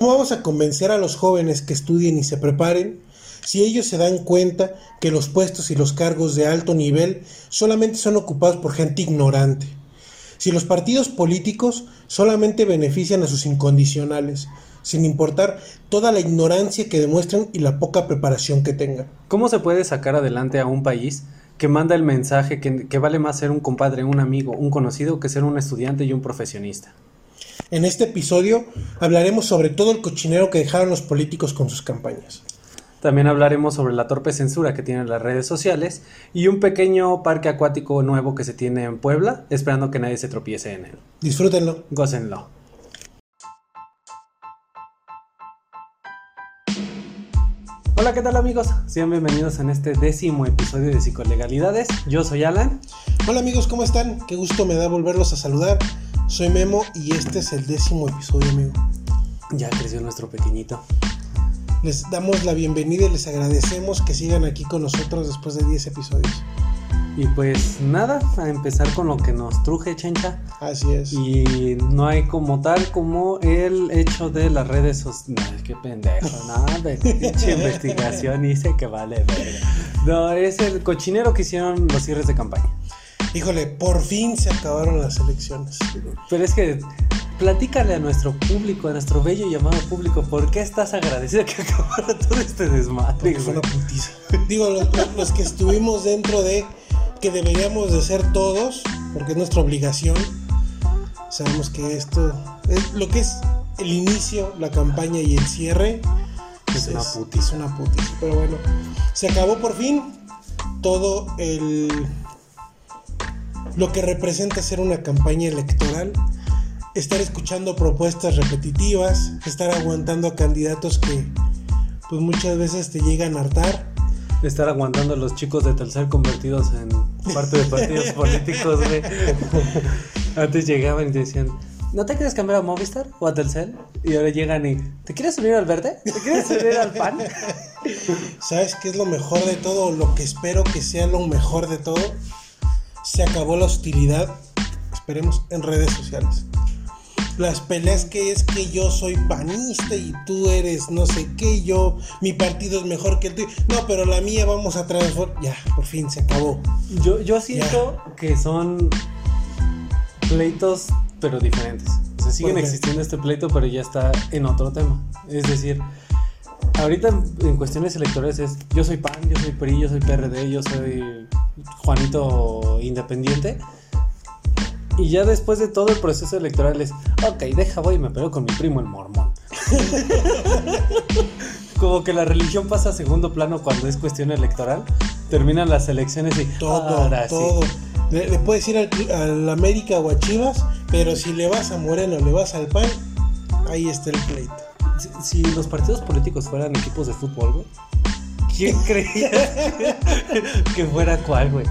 ¿Cómo vamos a convencer a los jóvenes que estudien y se preparen si ellos se dan cuenta que los puestos y los cargos de alto nivel solamente son ocupados por gente ignorante? Si los partidos políticos solamente benefician a sus incondicionales, sin importar toda la ignorancia que demuestran y la poca preparación que tengan. ¿Cómo se puede sacar adelante a un país que manda el mensaje que, que, vale más ser un compadre, un amigo, un conocido que ser un estudiante y un profesionista? En este episodio hablaremos sobre todo el cochinero que dejaron los políticos con sus campañas. También hablaremos sobre la torpe censura que tienen las redes sociales y un pequeño parque acuático nuevo que se tiene en Puebla, esperando que nadie se tropiece en él. Disfrútenlo. Gócenlo. Hola, ¿qué tal amigos? Sean bienvenidos en este décimo episodio de Psicolegalidades. Yo soy Alan. Hola amigos, ¿cómo están? Qué gusto me da volverlos a saludar. Soy Memo y este es el décimo episodio, amigo. Ya creció nuestro pequeñito. Les damos la bienvenida y les agradecemos que sigan aquí con nosotros después de 10 episodios. Y pues nada, a empezar con lo que nos truje, chencha. Así es. Y no hay como tal como el hecho de las redes sociales. No, qué pendejo, nada de pinche investigación hice que vale verga. No, es el cochinero que hicieron los cierres de campaña. Híjole, por fin se acabaron las elecciones. Pero es que platícale a nuestro público, a nuestro bello y llamado público, ¿por qué estás agradecido que acabara todo este desmadre? Fue una putiza. Digo, los, los que estuvimos dentro de que deberíamos de ser todos, porque es nuestra obligación. Sabemos que esto, es lo que es el inicio, la campaña y el cierre, Es una putis. Es una putis. Pero bueno, se acabó por fin todo el lo que representa ser una campaña electoral. Estar escuchando propuestas repetitivas, estar aguantando a candidatos que pues muchas veces te llegan a hartar estar aguantando a los chicos de Telcel convertidos en parte de partidos políticos, güey. Antes llegaban y te decían, ¿no te quieres cambiar a Movistar o a Telcel? Y ahora llegan y, ¿te quieres unir al verde? ¿Te quieres unir al pan? ¿Sabes qué es lo mejor de todo? Lo que espero que sea lo mejor de todo. Se acabó la hostilidad, esperemos, en redes sociales las peleas que es que yo soy panista y tú eres no sé qué, yo, mi partido es mejor que el tuyo. No, pero la mía vamos a transformar. Ya, por fin se acabó. Yo, yo siento ya. que son pleitos, pero diferentes. O sea, siguen existiendo este pleito, pero ya está en otro tema. Es decir, ahorita en cuestiones electorales es yo soy PAN, yo soy PRI, yo soy PRD, yo soy Juanito Independiente. Y ya después de todo el proceso electoral es, ok, deja voy y me peleo con mi primo el mormón. Como que la religión pasa a segundo plano cuando es cuestión electoral. Terminan las elecciones y todo, ahora todo. Sí. Le, le, puedes ir al, al, América o a Chivas, pero si le vas a Moreno le vas al PAN, ahí está el pleito. Si, si los partidos políticos fueran equipos de fútbol, güey, ¿quién creía que fuera cuál, güey?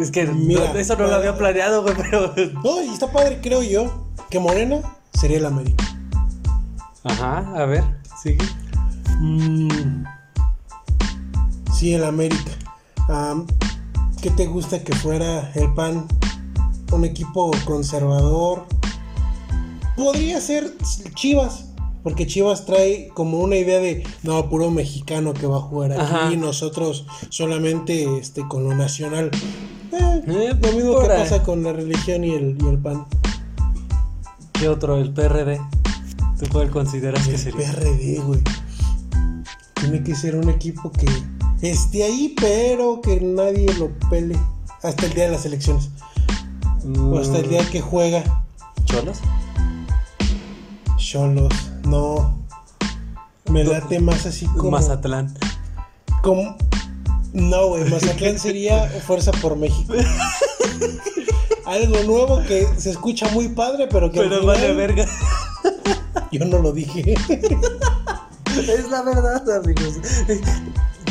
Es que Mira, no, eso no lo había planeado, güey, pero. No, y está padre, creo yo, que Morena sería el América. Ajá, a ver, sigue. Mm, sí, el América. Um, ¿Qué te gusta que fuera el PAN? Un equipo conservador. Podría ser Chivas. Porque Chivas trae como una idea de no, puro mexicano que va a jugar aquí, Ajá. y nosotros solamente este, con lo nacional. Eh, eh, lo mismo que pasa con la religión y el, y el pan. ¿Qué otro? El PRD. ¿Tú cuál consideras el que sería? El PRD, güey. Tiene que ser un equipo que esté ahí, pero que nadie lo pele hasta el día de las elecciones. Mm. O hasta el día que juega. ¿Cholos? Cholos, no. Me late más así como. Mazatlán. Como. No, güey, Mazatlán sería Fuerza por México. Algo nuevo que se escucha muy padre, pero que. Pero vale verga. Yo no lo dije. es la verdad, amigos.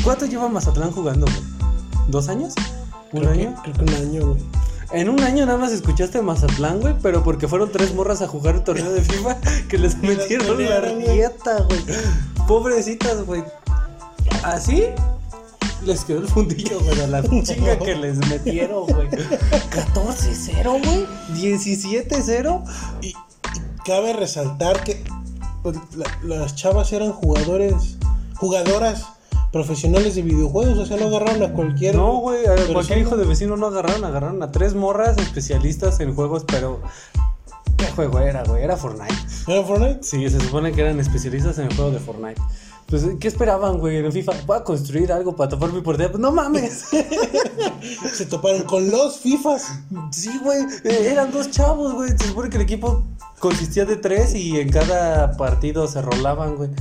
¿Cuánto lleva Mazatlán jugando, güey? ¿Dos años? ¿Un creo año? Que, creo que un año, güey. En un año nada más escuchaste Mazatlán, güey, pero porque fueron tres morras a jugar el torneo de FIFA que les metieron la rieta, güey. Pobrecitas, güey. ¿Así? Les quedó el fundillo, güey, a la chinga que les metieron, güey. 14-0, güey. 17-0. Y, y cabe resaltar que pues, la- las chavas eran jugadores, jugadoras profesionales de videojuegos, o sea, no agarraron a cualquier. No, güey, a persona. cualquier hijo de vecino no agarraron, agarraron a tres morras especialistas en juegos, pero ¿qué juego era, güey? Era Fortnite. ¿Era Fortnite? Sí, se supone que eran especialistas en el juego de Fortnite. Pues, ¿qué esperaban, güey? En FIFA, voy a construir algo para tapar mi portería. Pues no mames. Se toparon con los FIFAs. Sí, güey. eh, eran dos chavos, güey. Se supone que el equipo consistía de tres y en cada partido se rolaban, güey.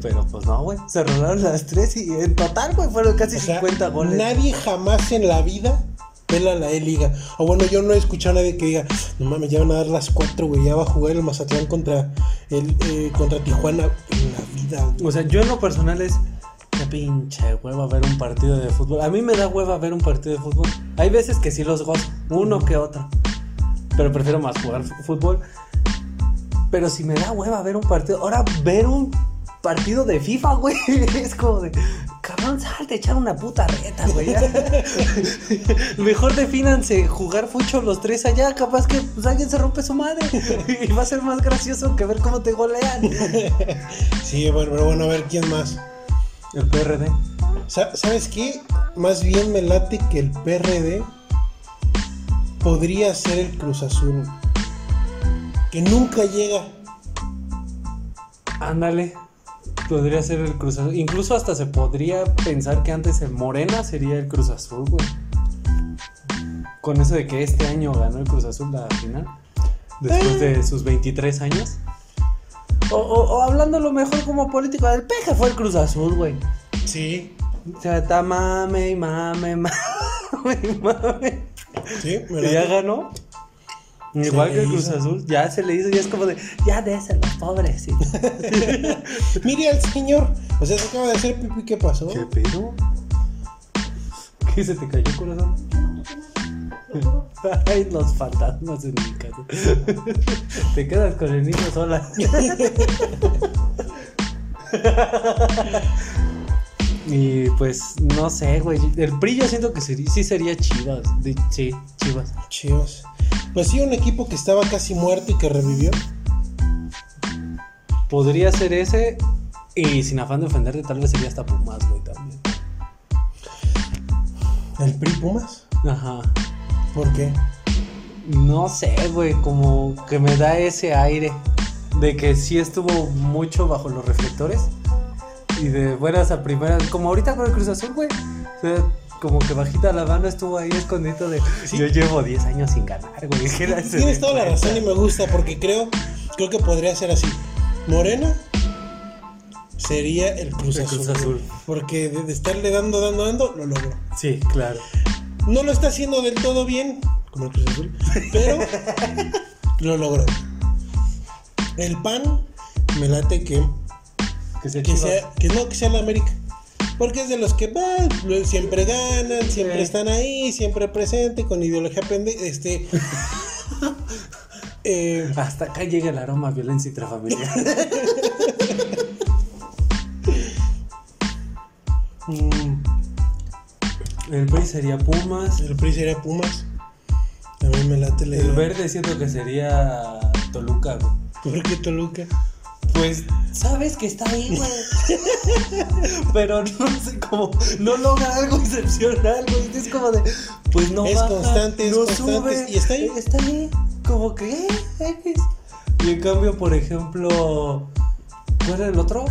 Pero pues no, güey. Se rolaron las tres y en total, güey, fueron casi O sea, 50 goles. nadie jamás en la vida pela la E-Liga. O bueno, yo no he escuchado a nadie que diga, no mames, ya van a dar las cuatro, güey. Ya va a jugar el Mazatlán contra el eh, contra Tijuana en la vida. O sea, yo en lo personal es. Qué pinche hueva ver un partido de fútbol. A mí me da hueva ver un partido de fútbol. Hay veces que sí los gozo, uno que otro. Pero prefiero más jugar fútbol. Pero si me da hueva ver un partido. Ahora, ver un partido de FIFA, güey. Es como de. Cabrón, salte, echar una puta reta, güey. Mejor defínanse jugar fucho los tres allá. Capaz que pues, alguien se rompe su madre. Y va a ser más gracioso que ver cómo te golean. Sí, bueno, pero bueno, a ver quién más. El PRD. Sa- ¿Sabes qué? Más bien me late que el PRD podría ser el Cruz Azul. Que nunca llega. Ándale. Podría ser el Cruz Azul. Incluso hasta se podría pensar que antes el Morena sería el Cruz Azul, güey. Con eso de que este año ganó el Cruz Azul la final. Después de sus 23 años. O, o- o hablándolo mejor como político, el peje fue el Cruz Azul, güey. Sí. O sea, está mame y mame, mame mame. Sí, me Y ya ganó. Igual que el Cruz hizo. Azul, ya se le hizo, ya es como de, ya déselo, pobrecito. Mire al señor. O sea, se acaba de hacer pipí. ¿Qué pasó? ¿Qué pedo? ¿Qué se te cayó corazón? Ay, los fantasmas en mi casa. Te quedas con el niño sola. Y pues no sé, güey. El PRI yo siento que sería- sí sería Chivas. de- sí, Chivas. Chivas. Pues sí, un equipo que estaba casi muerto y que revivió. Podría ser ese. Y sin afán de ofenderte, tal vez sería hasta Pumas, güey, también. ¿El PRI Pumas? Ajá. ¿Por qué? No sé, güey, como que me da ese aire de que sí estuvo mucho bajo los reflectores y de buenas a primeras, como ahorita con el Cruz Azul, güey. O sea, como que bajita la mano estuvo ahí escondido de Sí. yo llevo 10 años sin ganar, güey. ¿qué era ese Tienes toda la razón y me gusta porque creo, creo que podría ser así. Morena sería el Cruz, El Azul, Cruz Azul. Porque de, de estarle dando, dando, dando, lo logró. Sí, claro. No lo está haciendo del todo bien, como el Cruz Azul, pero lo logró. El PAN me late que, Que sea que, Chivas. sea, que no, que sea la América. Porque es de los que lo- siempre ganan, siempre están ahí, siempre presente, con ideología pendeja. Este. eh, Hasta acá llega el aroma a violencia intrafamiliar. mm, el PRI sería Pumas. el PRI sería Pumas. A mí me late la El idea. verde siento que sería Toluca, güey. ¿Por qué Toluca? Pues sabes que está ahí, güey. Pero no sé cómo. No logra algo excepcional, güey. Es como de. Pues no Es baja, constante, es no constante, sube, y está ahí. Está ahí. Como que. eh. Y en cambio, por ejemplo. ¿Cuál era el otro?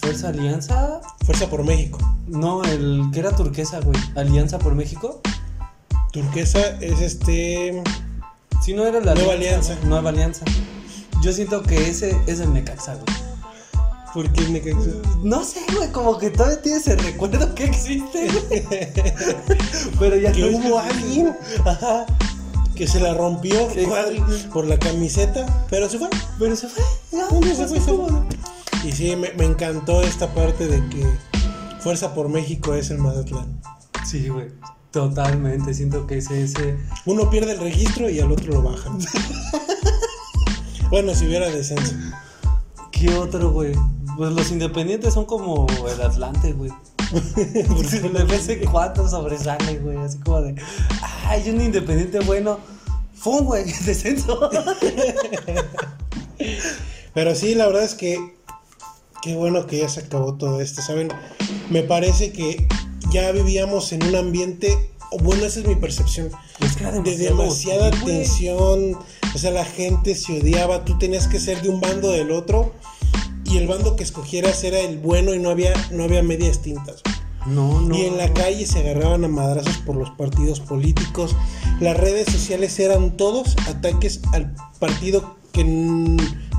Fuerza Alianza. Fuerza por México. No, el que era turquesa, güey. Alianza por México. Turquesa es este. Si no era la Nueva Alianza. güey. Nueva Alianza. Yo siento que ese es el Necaxa, güey. ¿Por qué Necaxa? No sé, güey, como que todavía tienes el recuerdo que existe, güey. Pero ya Que no hubo alguien Ajá. que se la rompió Sí. Cuadri, por la camiseta, pero se fue. Pero se fue. Ya, Un día se fue, se ¿cómo fue. no? Y sí, me, me encantó esta parte de que Fuerza por México es el Mazatlán. Sí, güey. Totalmente. Siento que es ese. Uno pierde el registro y al otro lo bajan. bueno, si hubiera descenso. ¿Qué otro, güey? Pues los independientes son como el Atlante, güey. de vez en cuando sobresale, güey. Así como de. Ay, un independiente bueno. Fum, güey, descenso. Pero sí, la verdad es que qué bueno que ya se acabó todo esto, ¿saben? Me parece que ya vivíamos en un ambiente, bueno, esa es mi percepción, de demasiada tensión, o sea, la gente se odiaba, tú tenías que ser de un bando del otro y el bando que escogieras era el bueno y no había, no había medias tintas. No, no. Y en la calle se agarraban a madrazos por los partidos políticos. Las redes sociales eran todos ataques al partido que,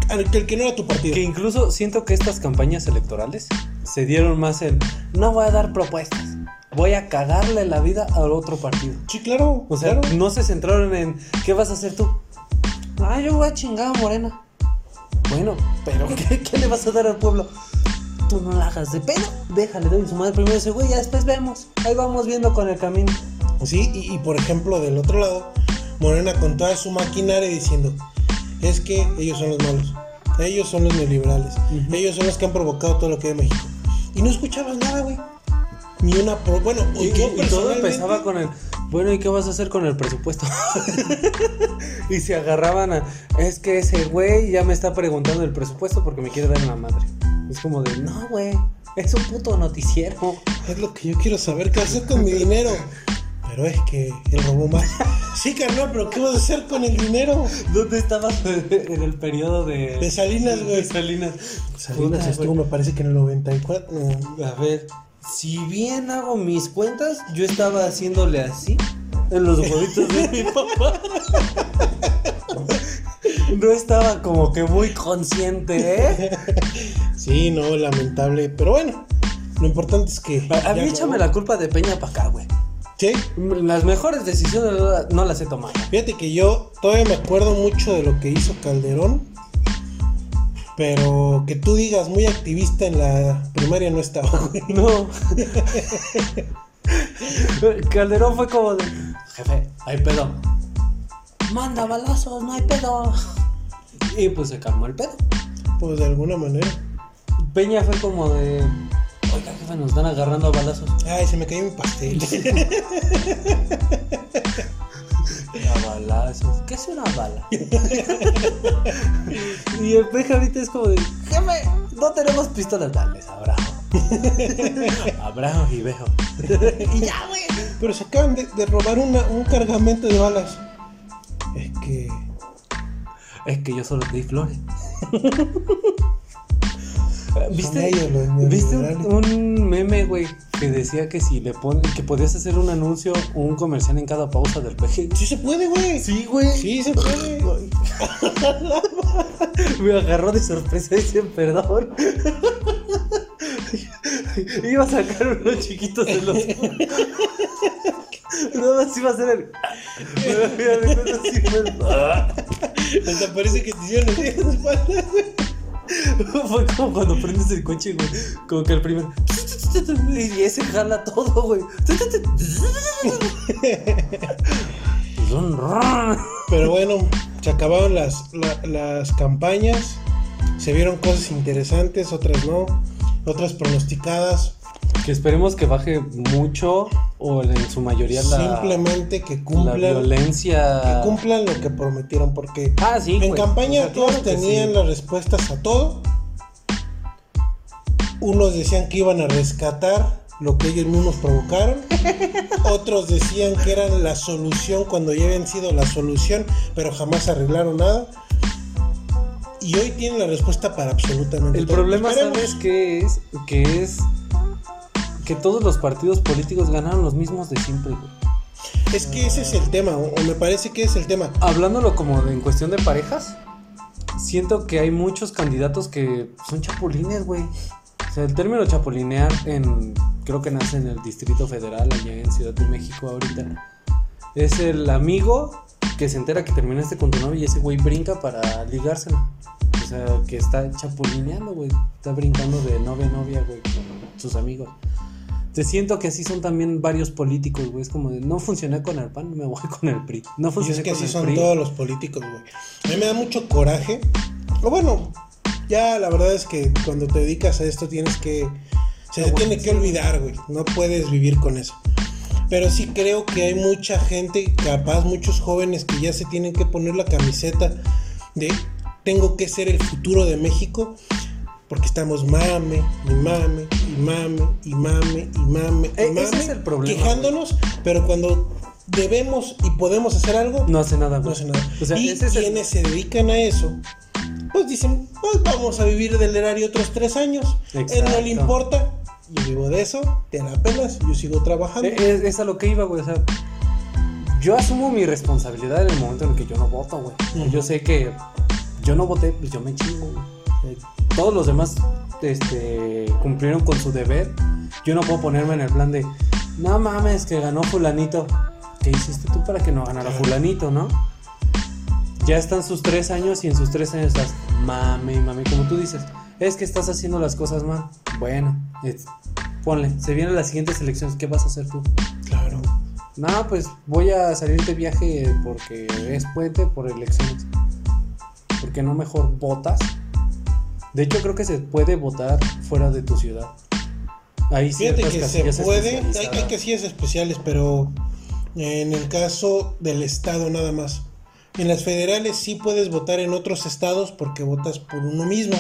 al que no era tu partido. Que incluso siento que estas campañas electorales se dieron más en no voy a dar propuestas. Voy a cagarle la vida al otro partido. Sí, claro. O sea, claro. no se centraron en ¿qué vas a hacer tú? Ah, yo voy a chingar a Morena. Bueno, pero ¿qué, qué le vas a dar al pueblo? Tú no la hagas de pedo. Déjale, doy su madre primero ese güey, ya después vemos. Ahí vamos viendo con el camino. Sí, y, y por ejemplo, del otro lado, Morena con toda su maquinaria diciendo, es que ellos son los malos, ellos son los neoliberales, ellos son los que han provocado todo lo que hay en México. Y no escuchabas nada, güey. Ni una... Pro... Bueno, Y, yo y- todo empezaba con el, bueno, ¿y qué vas a hacer con el presupuesto? y se agarraban a, es que ese güey ya me está preguntando el presupuesto porque me quiere dar una madre. Es como de, no, güey, es un puto noticiero. Es lo que yo quiero saber, ¿qué hacer con mi dinero? Pero es que él robó más. Sí, carnal, pero ¿qué vas a hacer con el dinero? ¿Dónde estabas en el periodo de... De Salinas, güey. De Salinas. Salinas estuvo, me parece que en el 94. no. A ver, si bien hago mis cuentas, yo estaba haciéndole así en los huevitos de mi papá. No estaba como que muy consciente, ¿eh? Sí, no, lamentable. Pero bueno, lo importante es que. A, mí échame la culpa de Peña para acá, güey. Sí, Las mejores decisiones no las he tomado. fíjate que yo todavía me acuerdo mucho de lo que hizo Calderón. Pero que tú digas muy activista en la primaria no estaba, güey. No. Calderón fue como de, jefe, hay pedo. Manda balazos, no hay pedo. Y pues se calmó el pedo. Pues de alguna manera. Peña fue como de, oiga, jefe, nos están agarrando a balazos. Ay, se me cayó mi pastel. A balazos. ¿Qué es una bala? y el peje ahorita es como de, jefe, no tenemos pistolas. Dale, abrazo. abrazo y bejo. y ya, güey. Pero se acaban de, de robar una- un cargamento de balas. Es que. Es que yo solo te di flores. ¿Viste, ellos los ¿viste un, meme, güey, que decía que si le ponen, que podías hacer un anuncio o un comercial en cada pausa del peje? Sí se puede, güey. Sí, güey. Sí se puede. Me agarró de sorpresa y dice, perdón. Iba a sacar unos chiquitos de los. Nada más iba a hacer el. Mira, de cuenta así, güey. Hasta parece que te hicieron así en la espalda, güey. Fue como cuando prendes el coche, güey. Como que el primer. Y ese jala todo, güey. Pero bueno, se acabaron las, la- las campañas. Se vieron cosas interesantes, otras no. Otras pronosticadas. Que esperemos que baje mucho o en su mayoría la, Simplemente que la cumplan. violencia. Que cumplan lo que prometieron. Porque Ah, sí. en güey. campaña O sea, todos claro tenían sí. las respuestas a todo. Unos decían que iban a rescatar lo que ellos mismos provocaron. Otros decían que eran la solución cuando ya habían sido la solución, pero jamás arreglaron nada. Y hoy tienen la respuesta para absolutamente El todo. problema, Esperemos. ¿sabes qué es? Que es que todos los partidos políticos ganaron los mismos de siempre, güey. Es que ese es el tema, o o me parece que es el tema. Hablándolo como de- en cuestión de parejas, siento que hay muchos candidatos que son chapulines, güey. O sea, el término chapulinear en creo que nace en el Distrito Federal allá en Ciudad de México ahorita. Es el amigo que se entera que terminaste con tu novia y ese güey brinca para ligársela. O sea, que está chapulineando, güey. Está brincando de novia a novia, güey, con sus amigos. Te siento que así son también varios políticos, güey. Es como de, no funcioné con el PAN, me voy con el PRI. No Y funcioné es que con así el son PRI. todos los políticos, güey. A mí me da mucho coraje. O bueno, ya la verdad es que cuando te dedicas a esto tienes que... Se te tiene que olvidar, güey. No puedes vivir con eso. Pero sí creo que hay mucha gente, capaz muchos jóvenes que ya se tienen que poner la camiseta de tengo que ser el futuro de México porque estamos mame, y mame, y mame, y mame, y mame, y E- mame, ese es el problema, quejándonos, pero cuando debemos y podemos hacer algo, No hace nada, no hace nada. O sea, y ese es el- quienes se dedican a eso, pues dicen, pues vamos a vivir del erario otros tres años. Él no Exacto. le importa, yo vivo de eso, te la pelas, yo sigo trabajando. Eh, Es, es a lo que iba, güey. O sea, yo asumo mi responsabilidad en el momento en el que yo no voto, güey. Sea, Ujú. Yo sé que yo no voté, pues yo me chingo, güey. Todos los demás este, cumplieron con su deber. Yo no puedo ponerme en el plan de, no mames, que ganó Fulanito. ¿Qué hiciste tú para que no ganara. Fulanito, no? Ya están sus tres años y en sus tres años estás mame y mame, como tú dices. Es que estás haciendo las cosas mal. Bueno, es- ponle, se vienen las siguientes elecciones. ¿Qué vas a hacer tú? Claro. No, pues voy a salir de viaje porque es puente por elecciones. ¿Por qué no mejor votas? De hecho, creo que se puede votar fuera de tu ciudad. Hay Fíjate que se puede, hay, hay casillas especiales, pero en el caso del estado nada más. En las federales sí puedes votar en otros estados porque votas por uno mismo.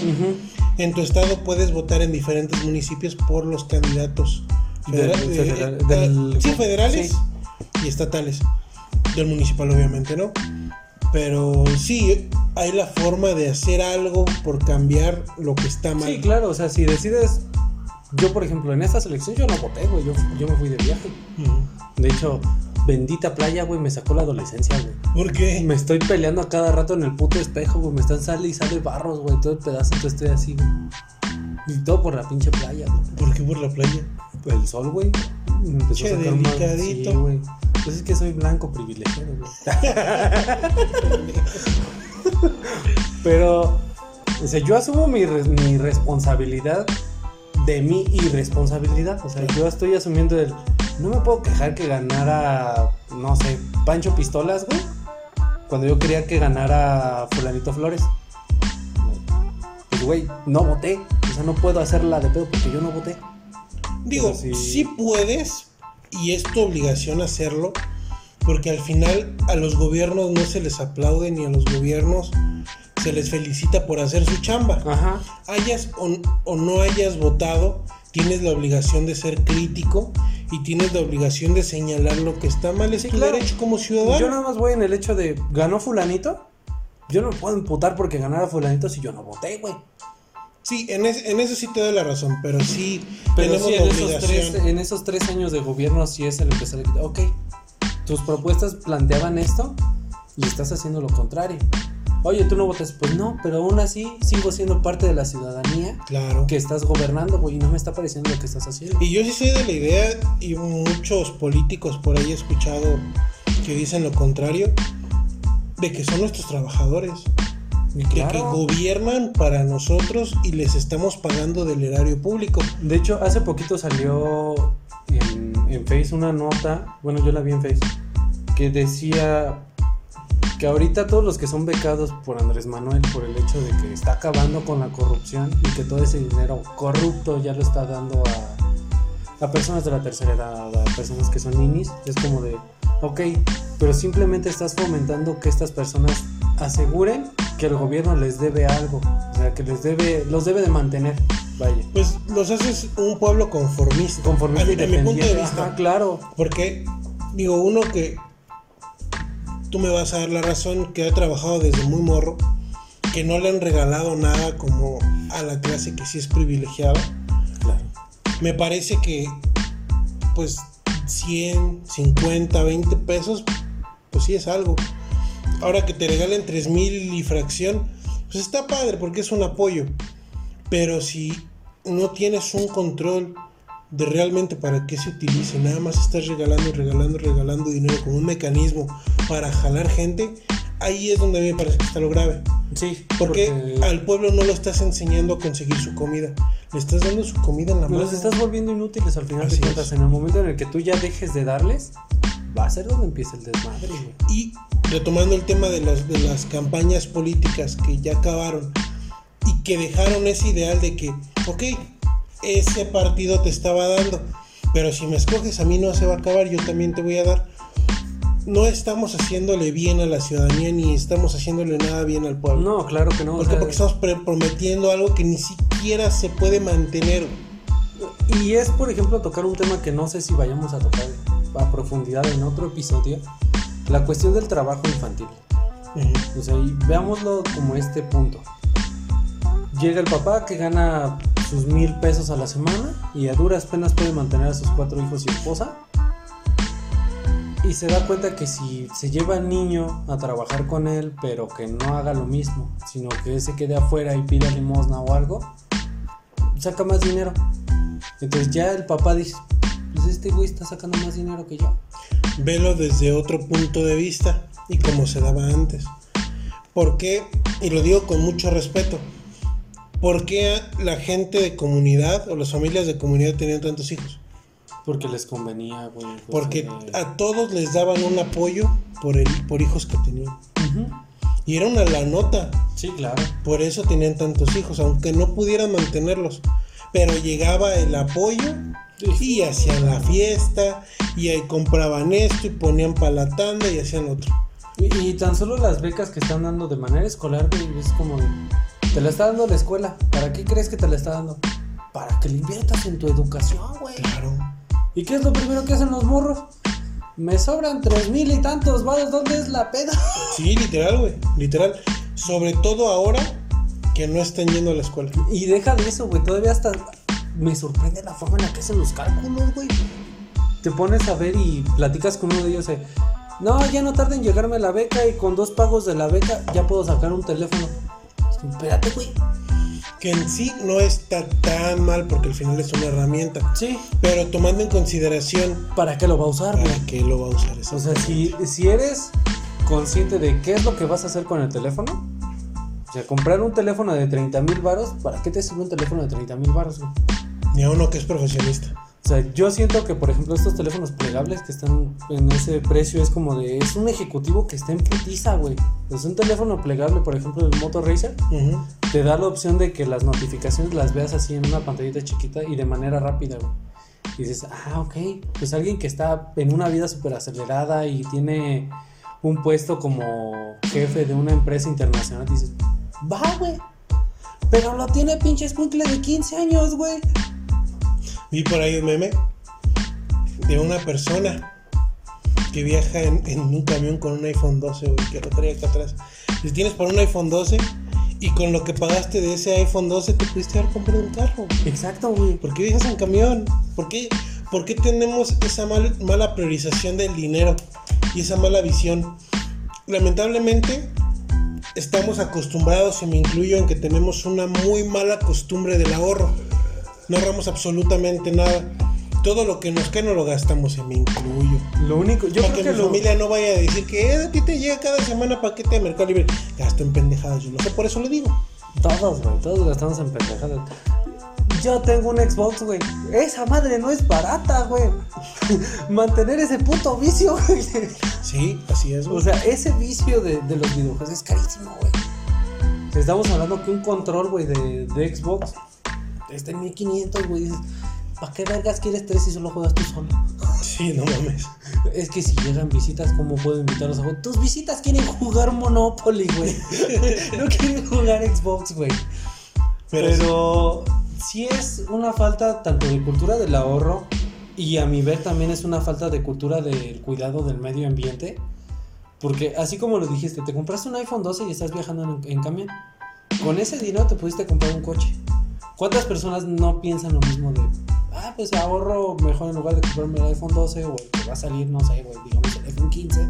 En tu estado puedes votar en diferentes municipios por los candidatos del eh, federal- eh, del- sí, federales sí. y estatales. Del municipal obviamente, ¿no? Pero sí, hay la forma de hacer algo por cambiar lo que está mal. Sí, claro, o sea, si decides. Yo, por ejemplo, en esta selección yo no voté, güey. Yo, yo me fui de viaje. De hecho, bendita playa, güey, me sacó la adolescencia, güey. ¿Por qué? Me estoy peleando a cada rato en el puto espejo, güey. Me están sale y sale barros, güey. Todo el pedazo, entonces estoy así, güey. Y todo por la pinche playa, güey. ¿Por qué por la playa? El sol, güey. empezó Che, a sacar delicadito. Güey. Pues es que soy blanco privilegiado, güey. Pero, o sea, yo asumo mi responsabilidad de mi irresponsabilidad. O sea, yo estoy asumiendo el. No me puedo quejar que ganara, no sé, Pancho Pistolas, güey. Cuando yo quería que ganara Fulanito Flores. Pues, güey, no voté. O sea, no puedo hacerla de pedo porque yo no voté. Digo, Pero sí. sí. puedes y es tu obligación hacerlo, porque al final a los gobiernos no se les aplaude ni a los gobiernos se les felicita por hacer su chamba. Ajá. Hayas o, o no hayas votado, tienes la obligación de ser crítico y tienes la obligación de señalar lo que está mal. Es Sí, tu claro. derecho como ciudadano. Yo nada más voy en el hecho de ganó fulanito. Yo no me puedo imputar porque ganara fulanito si yo no voté, güey. Sí, en, es- en eso sí te doy la razón, pero sí Pero tenemos sí, la en esos, obligación. tres, en esos tres años de gobierno sí es el empezar a ok, tus propuestas planteaban esto y estás haciendo lo contrario. Oye, tú no votas, pues no, pero aún así sigo siendo parte de la ciudadanía Claro. que estás gobernando, güey, y no me está pareciendo lo que estás haciendo. Y yo sí soy de la idea, y muchos políticos por ahí he escuchado que dicen lo contrario, de que son nuestros trabajadores, Y de que claro. gobiernan para nosotros y les estamos pagando del erario público. De hecho, hace poquito salió en, en Face una nota, bueno, yo la vi en Face, que decía que ahorita todos los que son becados por Andrés Manuel, por el hecho de que está acabando con la corrupción y que todo ese dinero corrupto ya lo está dando a, a personas de la tercera edad, a personas que son ninis, es como de, ok, pero simplemente estás fomentando que estas personas aseguren que el gobierno les debe algo, o sea, que les debe, los debe de mantener, vaya. Pues los haces un pueblo conformista. Conformista y mi- punto de vista. Ajá, claro. Porque, digo, uno que tú me vas a dar la razón, que ha trabajado desde muy morro, que no le han regalado nada como a la clase que sí es privilegiada. Claro. Me parece que, pues, 100, 50, 20 pesos, pues sí es algo. Ahora que te regalen 3 mil y fracción, pues está padre porque es un apoyo. Pero si no tienes un control de realmente para qué se utilice, nada más estás regalando, regalando, regalando dinero como un mecanismo para jalar gente, ahí es donde a mí me parece que está lo grave. Sí, Porque, al pueblo no lo estás enseñando a conseguir su comida, le estás dando su comida en la mano. los estás volviendo inútiles al final Así de cuentas. es. En el momento en el que tú ya dejes de darles, va a ser donde empieza el desmadre, güey. Y retomando el tema de las, de las campañas políticas que ya acabaron y que dejaron ese ideal de que, ok, ese partido te estaba dando, pero si me escoges a mí no se va a acabar, yo también te voy a dar. no estamos haciéndole bien a la ciudadanía ni estamos haciéndole nada bien al pueblo. No, claro que no. Porque, porque estamos prometiendo algo que ni siquiera se puede mantener. Y es, por ejemplo, tocar un tema que no sé si vayamos a tocar a profundidad en otro episodio, la cuestión del trabajo infantil. O sea, y veámoslo como este punto. Llega el papá que gana sus mil pesos a la semana y a duras penas puede mantener a sus cuatro hijos y esposa. Y se da cuenta que si se lleva al niño a trabajar con él, pero que no haga lo mismo, sino que se quede afuera y pida limosna o algo, saca más dinero. Entonces ya el papá dice, pues este güey está sacando más dinero que yo. Velo desde otro punto de vista y como se daba antes. ¿Por qué? Y lo digo con mucho respeto. ¿Por qué la gente de comunidad o las familias de comunidad tenían tantos hijos? Porque les convenía, güey. Porque a todos les daban un apoyo por, el, por hijos que tenían. Y era una la nota. Sí, claro. Por eso tenían tantos hijos, aunque no pudieran mantenerlos. Pero llegaba el apoyo y hacían la fiesta y ahí compraban esto y ponían para la tanda y hacían otro. Y, tan solo las becas que están dando de manera escolar, es como te la está dando la escuela. ¿Para qué crees que te la está dando? Para que le inviertas en tu educación, güey. Claro. ¿Y qué es lo primero que hacen los morros? Me sobran tres mil y tantos varos, ¿dónde es la peda? Sí, literal, güey, literal. Sobre todo ahora que no están yendo a la escuela. Y deja de eso, güey, todavía hasta me sorprende la forma en la que hacen los cálculos, güey. Te pones a ver y platicas con uno de ellos, eh, no, ya no tarda en llegarme la beca y con dos pagos de la beca ya puedo sacar un teléfono. Espérate, güey. Que en sí no está tan mal porque al final es una herramienta. Sí. Pero tomando en consideración. ¿Para qué lo va a usar, ¿Para qué lo va a usar? O sea, si, si eres consciente de qué es lo que vas a hacer con el teléfono, sea, comprar un teléfono de 30 mil baros, ¿para qué te sirve un teléfono de 30 mil baros, Ni a uno que es profesionista. O sea, yo siento que, por ejemplo, estos teléfonos plegables que están en ese precio es como de. Es un ejecutivo que está en putiza, güey. Es un teléfono plegable, por ejemplo, el Moto Racer. Te da la opción de que las notificaciones las veas así en una pantallita chiquita y de manera rápida, güey. Y dices, ah, ok. Pues alguien que está en una vida súper acelerada y tiene un puesto como jefe de una empresa internacional, dices, va, güey. Pero lo tiene pinche escuincle de 15 años, güey. Vi por ahí un meme de una persona que viaja en, un camión con un iPhone 12, güey, que lo trae acá atrás. Si tienes por un iPhone 12 y con lo que pagaste de ese iPhone 12 te pudiste haber comprado un carro. Exacto, güey. ¿Por qué viajas en camión? ¿Por qué, por qué tenemos esa mala priorización del dinero y esa mala visión? Lamentablemente estamos acostumbrados, y me incluyo, en que tenemos una muy mala costumbre del ahorro no ahorramos absolutamente nada. Todo lo que nos cae no lo gastamos en me incluyo. Lo único, yo para que, mi familia no vaya a decir que eh, a ti te llega cada semana paquete de Mercado Libre. Gasto en pendejadas, yo no sé, por eso le digo. Todos, güey, todos gastamos en pendejadas. Yo tengo un Xbox, güey. Esa madre no es barata, güey. Mantener ese puto vicio, güey. Sí, así es, güey. O sea, ese vicio de, de los videojuegos es carísimo, güey. Estamos hablando que un control, güey, de, de Xbox está en 1500, güey. ¿para qué vergas quieres tres si solo juegas tú solo? Sí, no mames. Es que si llegan visitas, ¿cómo puedo invitarlos a jugar? Tus visitas quieren jugar Monopoly, güey. no quieren jugar Xbox, güey. Pero, sí es una falta tanto de cultura del ahorro y a mi ver también es una falta de cultura del cuidado del medio ambiente. Porque así como lo dijiste, te compraste un iPhone 12 y estás viajando en, en camión. Con ese dinero te pudiste comprar un coche. ¿Cuántas personas no piensan lo mismo de, ah, pues ahorro mejor en lugar de comprarme el iPhone 12 o el que va a salir, no sé, güey, digamos el iPhone 15,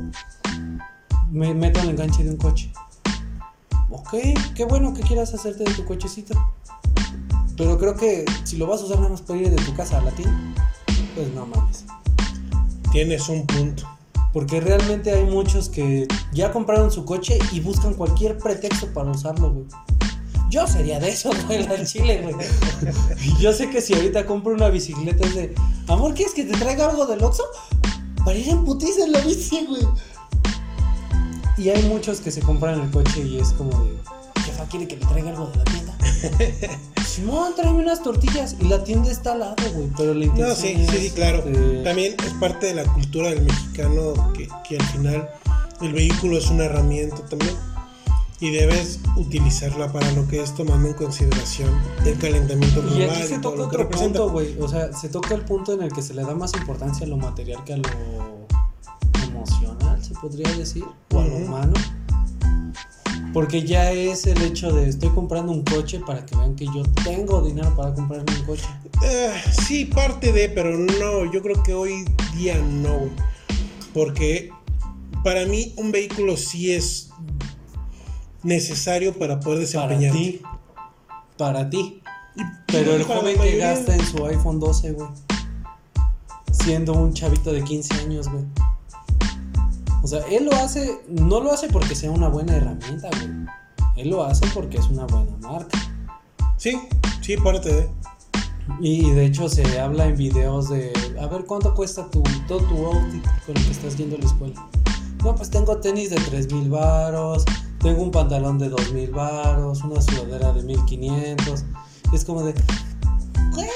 me meto el enganche de un coche? Ok, qué bueno que quieras hacerte de tu cochecito. Pero creo que si lo vas a usar nada más para ir de tu casa a la tienda, pues no mames. Tienes un punto. Porque realmente hay muchos que ya compraron su coche y buscan cualquier pretexto para usarlo, güey. Yo sería de eso, güey, en Chile, güey. Yo sé que si ahorita compro una bicicleta es de, amor, ¿quieres que te traiga algo del Oxxo? Para ir en putiza en la bici, güey. Y hay muchos que se compran el coche y es como de, jefa, ¿quiere que le traiga algo de la tienda? Simón, tráeme unas tortillas. Y la tienda está al lado, güey. Pero la intención No, sí, sí, sí, claro. este, También es parte de la cultura del mexicano que, que al final el vehículo es una herramienta también. Y debes utilizarla para lo que es tomando en consideración el calentamiento Y global aquí se y toca otro representa. punto, güey. O sea, se toca el punto en el que se le da más importancia a lo material que a lo emocional, se podría decir, o a lo humano. Porque ya es el hecho de estoy comprando un coche para que vean que yo tengo dinero para comprarme un coche. Eh, sí, parte de, pero no, yo creo que hoy día no, güey. Porque para mí un vehículo sí es necesario para poder Para desempeñar. ti. Para ti. Pero el para joven que mayoría- gasta en su iPhone 12, güey. Siendo un chavito de 15 años, güey. O sea, él lo hace, no lo hace porque sea una buena herramienta, güey. Él lo hace porque es una buena marca. Sí, sí, parte de. Y de hecho se habla en videos de, a ver cuánto cuesta tu, todo tu outfit con el que estás yendo a la escuela. No, pues tengo tenis de 3 mil varos, tengo un pantalón de 2 mil varos, una sudadera de 1500. Es como de, güey,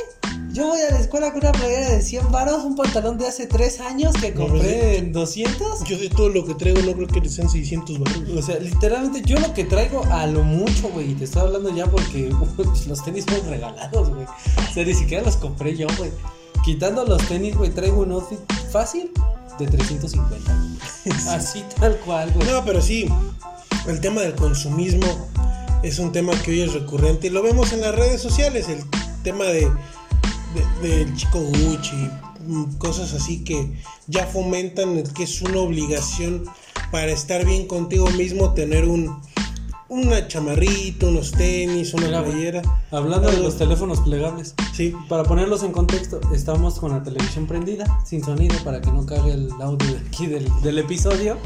yo voy a la escuela con una playera de 100 varos, un pantalón de hace 3 años que compré en 200. Yo de todo lo que traigo no creo que sean 600 baros. O sea, literalmente yo lo que traigo a lo mucho, güey, y te estoy hablando ya porque pues, los tenis fueron regalados, güey. O sea, ni siquiera los compré yo, güey. Quitando los tenis, güey, traigo un outfit fácil de 350. güey. Así tal cual, güey. No, pero sí, el tema del consumismo es un tema que hoy es recurrente y lo vemos en las redes sociales, el tema de, de- del chico Gucci, cosas así que ya fomentan el que es una obligación para estar bien contigo mismo tener un una chamarrita, unos tenis, una Mira, playera. Hablando de los teléfonos plegables. Sí, Para ponerlos en contexto, estamos con la televisión prendida, sin sonido, para que no cague el audio de aquí del, del episodio.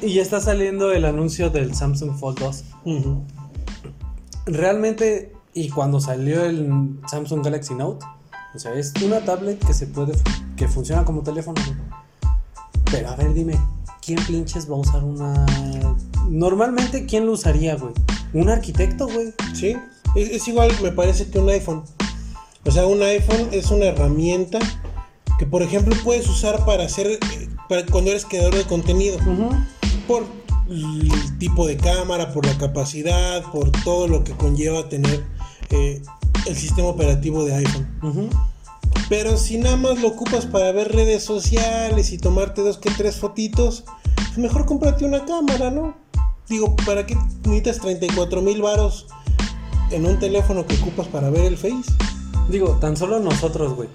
Y ya está saliendo el anuncio del Samsung Fold 2. ujú, realmente y cuando salió el Samsung Galaxy Note, o sea, es una tablet que se puede que funciona como teléfono. Pero a ver, dime, ¿quién pinches va a usar una Normalmente quién lo usaría, güey? Un arquitecto, güey. sí, es, es igual me parece que un iPhone. O sea, un iPhone es una herramienta que por ejemplo puedes usar para hacer eh, para cuando eres creador de contenido. por el tipo de cámara, por la capacidad, por todo lo que conlleva tener eh, el sistema operativo de iPhone. Ujú. Pero si nada más lo ocupas para ver redes sociales y tomarte dos que tres fotitos, pues mejor cómprate una cámara, ¿no? Digo, ¿para qué necesitas 34 mil varos en un teléfono que ocupas para ver el Face? Digo, tan solo nosotros, güey.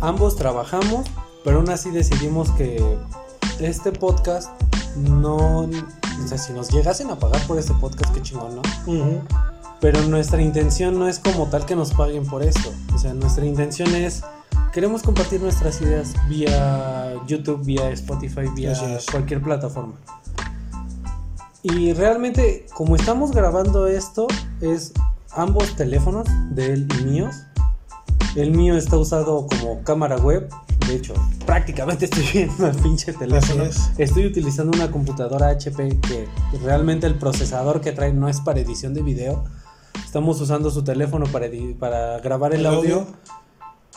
Ambos trabajamos, pero aún así decidimos que este podcast no. O sea, si nos llegasen a pagar por este podcast, qué chingón, ¿no? Ujú. Pero nuestra intención no es como tal que nos paguen por esto. O sea, nuestra intención es. Queremos compartir nuestras ideas vía YouTube, vía Spotify, vía cualquier plataforma. Y realmente, como estamos grabando esto, es ambos teléfonos de él y míos. El mío está usado como cámara web. De hecho, prácticamente estoy viendo el pinche teléfono. Es. Estoy utilizando una computadora HP que realmente el procesador que trae no es para edición de video. Estamos usando su teléfono para, para grabar el, El audio. audio.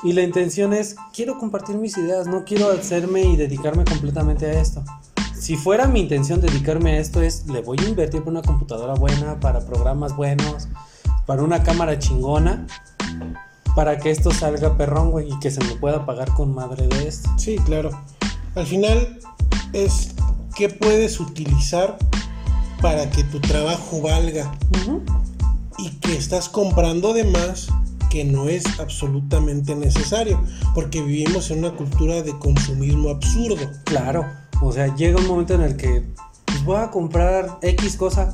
Y la intención es, quiero compartir mis ideas, no quiero hacerme y dedicarme completamente a esto. Si fuera mi intención dedicarme a esto es, le voy a invertir por una computadora buena, para programas buenos, para una cámara chingona, para que esto salga perrón, güey, y que se me pueda pagar con madre de esto. Sí, claro. Al final es qué puedes utilizar para que tu trabajo valga y que estás comprando de más que no es absolutamente necesario, porque vivimos en una cultura de consumismo absurdo. Claro, o sea, llega un momento en el que pues, voy a comprar X cosa.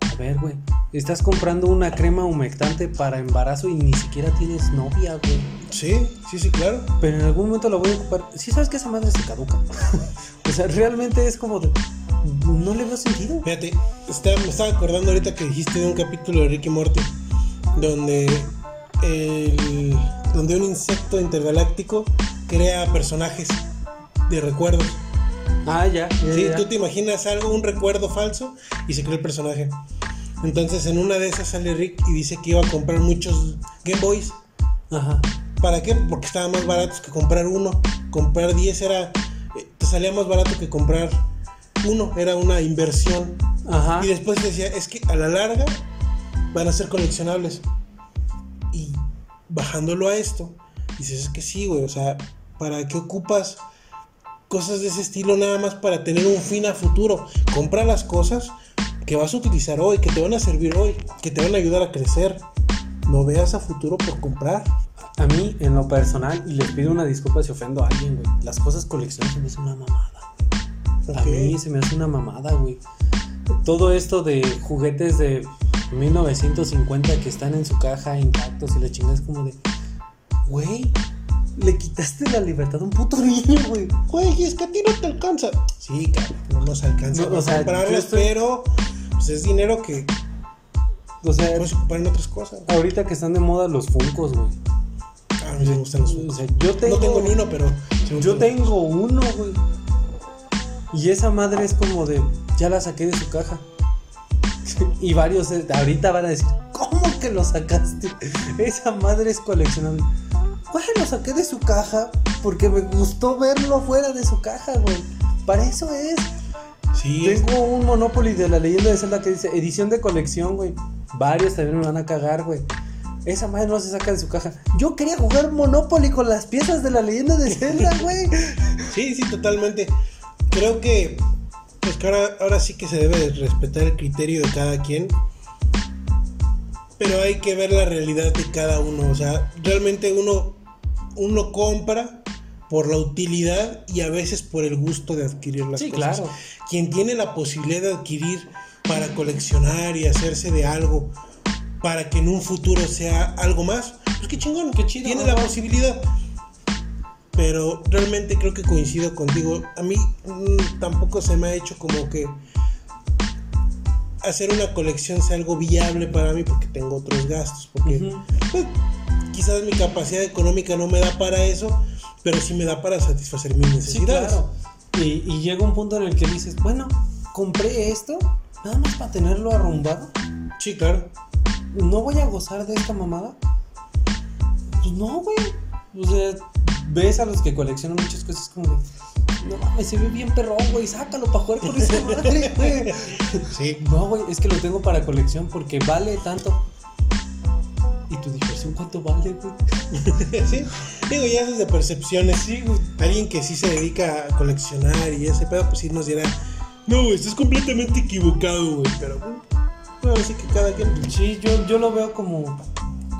A ver, güey, estás comprando una crema humectante para embarazo y ni siquiera tienes novia, güey. Sí, sí, sí, claro. Pero en algún momento la voy a ocupar. Sí, sabes que esa madre se caduca. o sea, realmente es como de. No le veo sentido. Fíjate, está- me estaba acordando ahorita que dijiste de un capítulo de Ricky Morty, donde, el- donde un insecto intergaláctico crea personajes de recuerdos. Ah, ya. ya, Sí, ya. tú te imaginas algo, un recuerdo falso, y se crea el personaje. Entonces en una de esas sale Rick y dice que iba a comprar muchos Game Boys. Ajá. ¿Para qué? Porque estaban más baratos que comprar uno. Comprar 10 era. eh, Te salía más barato que comprar uno. Era una inversión. Ajá. Y después decía, es que a la larga van a ser coleccionables. Y bajándolo a esto, dices, es que sí, güey. O sea, ¿para qué ocupas cosas de ese estilo nada más para tener un fin a futuro? Compra las cosas que vas a utilizar hoy, que te van a servir hoy, que te van a ayudar a crecer. No veas a futuro por comprar. A mí, en lo personal, y les pido una disculpa si ofendo a alguien, güey. Las cosas coleccionables hace una mamada. A mí se me hace una mamada, güey. Todo esto de juguetes de 1950 que están en su caja intactos y la chingada es como de. Güey, le quitaste la libertad a un puto niño, güey. Güey, es que a ti no te alcanza. Sí, cabrón, no nos alcanza No, o a sea, yo comprarlas, estoy- pero pues es dinero que O sea, puedes ocupar en otras cosas. ahorita que están de moda los funcos, güey. A mí me gustan los O sea, yo tengo. No tengo ni uno, pero. Yo tengo uno, güey. Y esa madre es como de, ya la saqué de su caja. Y varios ahorita van a decir, ¿cómo que lo sacaste? Esa madre es coleccionable. Güey, lo saqué de su caja porque me gustó verlo fuera de su caja, güey. Para eso es. Sí, Tengo un Monopoly de la leyenda de Zelda que dice edición de colección, güey. Varios también me van a cagar, güey. Esa madre no se saca de su caja. Yo quería jugar Monopoly con las piezas de la leyenda de Zelda, güey. sí, sí, totalmente. Creo que. Pues que ahora, ahora sí que se debe de respetar el criterio de cada quien. Pero hay que ver la realidad de cada uno. O sea, realmente uno, uno compra por la utilidad y a veces por el gusto de adquirir las Sí, cosas. claro. Quien tiene la posibilidad de adquirir para coleccionar y hacerse de algo para que en un futuro sea algo más, pues qué chingón, Qué chido, tiene la posibilidad. Pero realmente creo que coincido contigo. A mí mm, tampoco se me ha hecho como que hacer una colección sea algo viable para mí porque tengo otros gastos. Porque pues, quizás mi capacidad económica no me da para eso, pero sí me da para satisfacer mis Sí, necesidades. claro. Y, y llega un punto en el que dices, bueno, compré esto nada más para tenerlo arrumbado. Sí, claro. ¿No voy a gozar de esta mamada? Pues no, güey. O sea, ves a los que coleccionan muchas cosas como de, no mames, se ve bien perrón, güey, sácalo para jugar con esa madre, güey. Sí. No, güey, es que lo tengo para colección porque vale tanto. ¿Y tu diversión cuánto vale, güey? sí. Digo, ya eso es de percepciones. Sí, güey. Alguien que sí se dedica a coleccionar y ese pedo, pues sí nos dirá, no, güey, estás completamente equivocado, güey. Pero, bueno, así que cada quien. Sí, yo, yo lo veo como,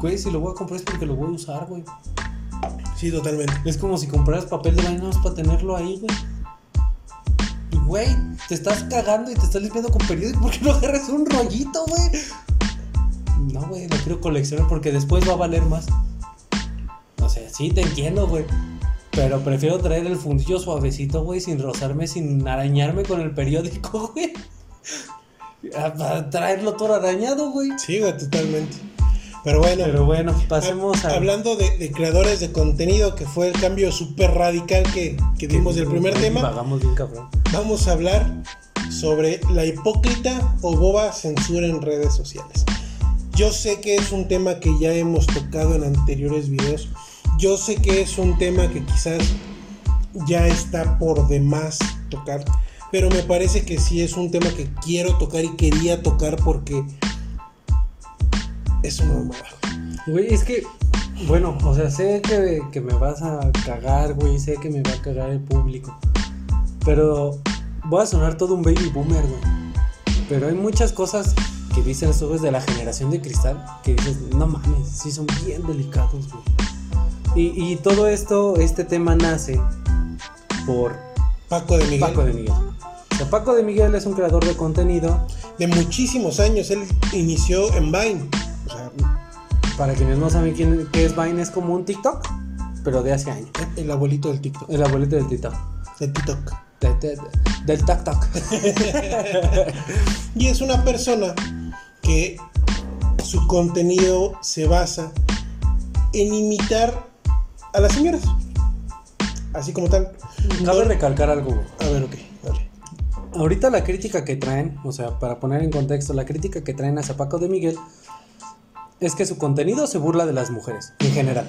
güey, si lo voy a comprar es porque lo voy a usar, güey. Sí, totalmente. Es como si compraras papel de baño para tenerlo ahí, güey. Y, Güey, te estás cagando y te estás limpiando con periódico. ¿Por qué no agarras un rollito, güey? No, güey, lo quiero coleccionar porque después va a valer más. O sea, sí, te entiendo, güey. Pero prefiero traer el fundillo suavecito, güey, sin rozarme, sin arañarme con el periódico, güey. A- Para traerlo todo arañado, güey. Sí, güey, totalmente. Pero bueno, Pero bueno, pasemos a. hablando de, de creadores de contenido, que fue el cambio súper radical que, que dimos del primer tema, Vagamos bien, cabrón. vamos a hablar sobre la hipócrita o boba censura en redes sociales. Yo sé que es un tema que ya hemos tocado en anteriores videos. Yo sé que es un tema que quizás ya está por demás tocar. Pero me parece que sí es un tema que quiero tocar y quería tocar porque es una mamada. Güey, es que, bueno, o sea, sé que, que me vas a cagar, güey, sé que me va a cagar el público. Pero voy a sonar todo un baby boomer, güey. Pero hay muchas cosas que dicen estos güeyes de la generación de cristal que dices, no mames, sí son bien delicados, güey. Y, y todo esto, este tema nace por Paco de Miguel. Paco de Miguel. O sea, Paco de Miguel es un creador de contenido. De muchísimos años. Él inició en Vine. O sea, Para quienes no saben quién, qué es Vine, es como un TikTok, pero de hace años. el abuelito del TikTok. El abuelito del TikTok. Del TikTok. De- de- de- del tac. Y es una persona que su contenido se basa en imitar a las señoras. Así como tal. Cabe No- recalcar algo. A ver, ok, ahorita la crítica que traen, o sea, para poner en contexto, la crítica que traen a Zapaco de Miguel es que su contenido se burla de las mujeres, en general.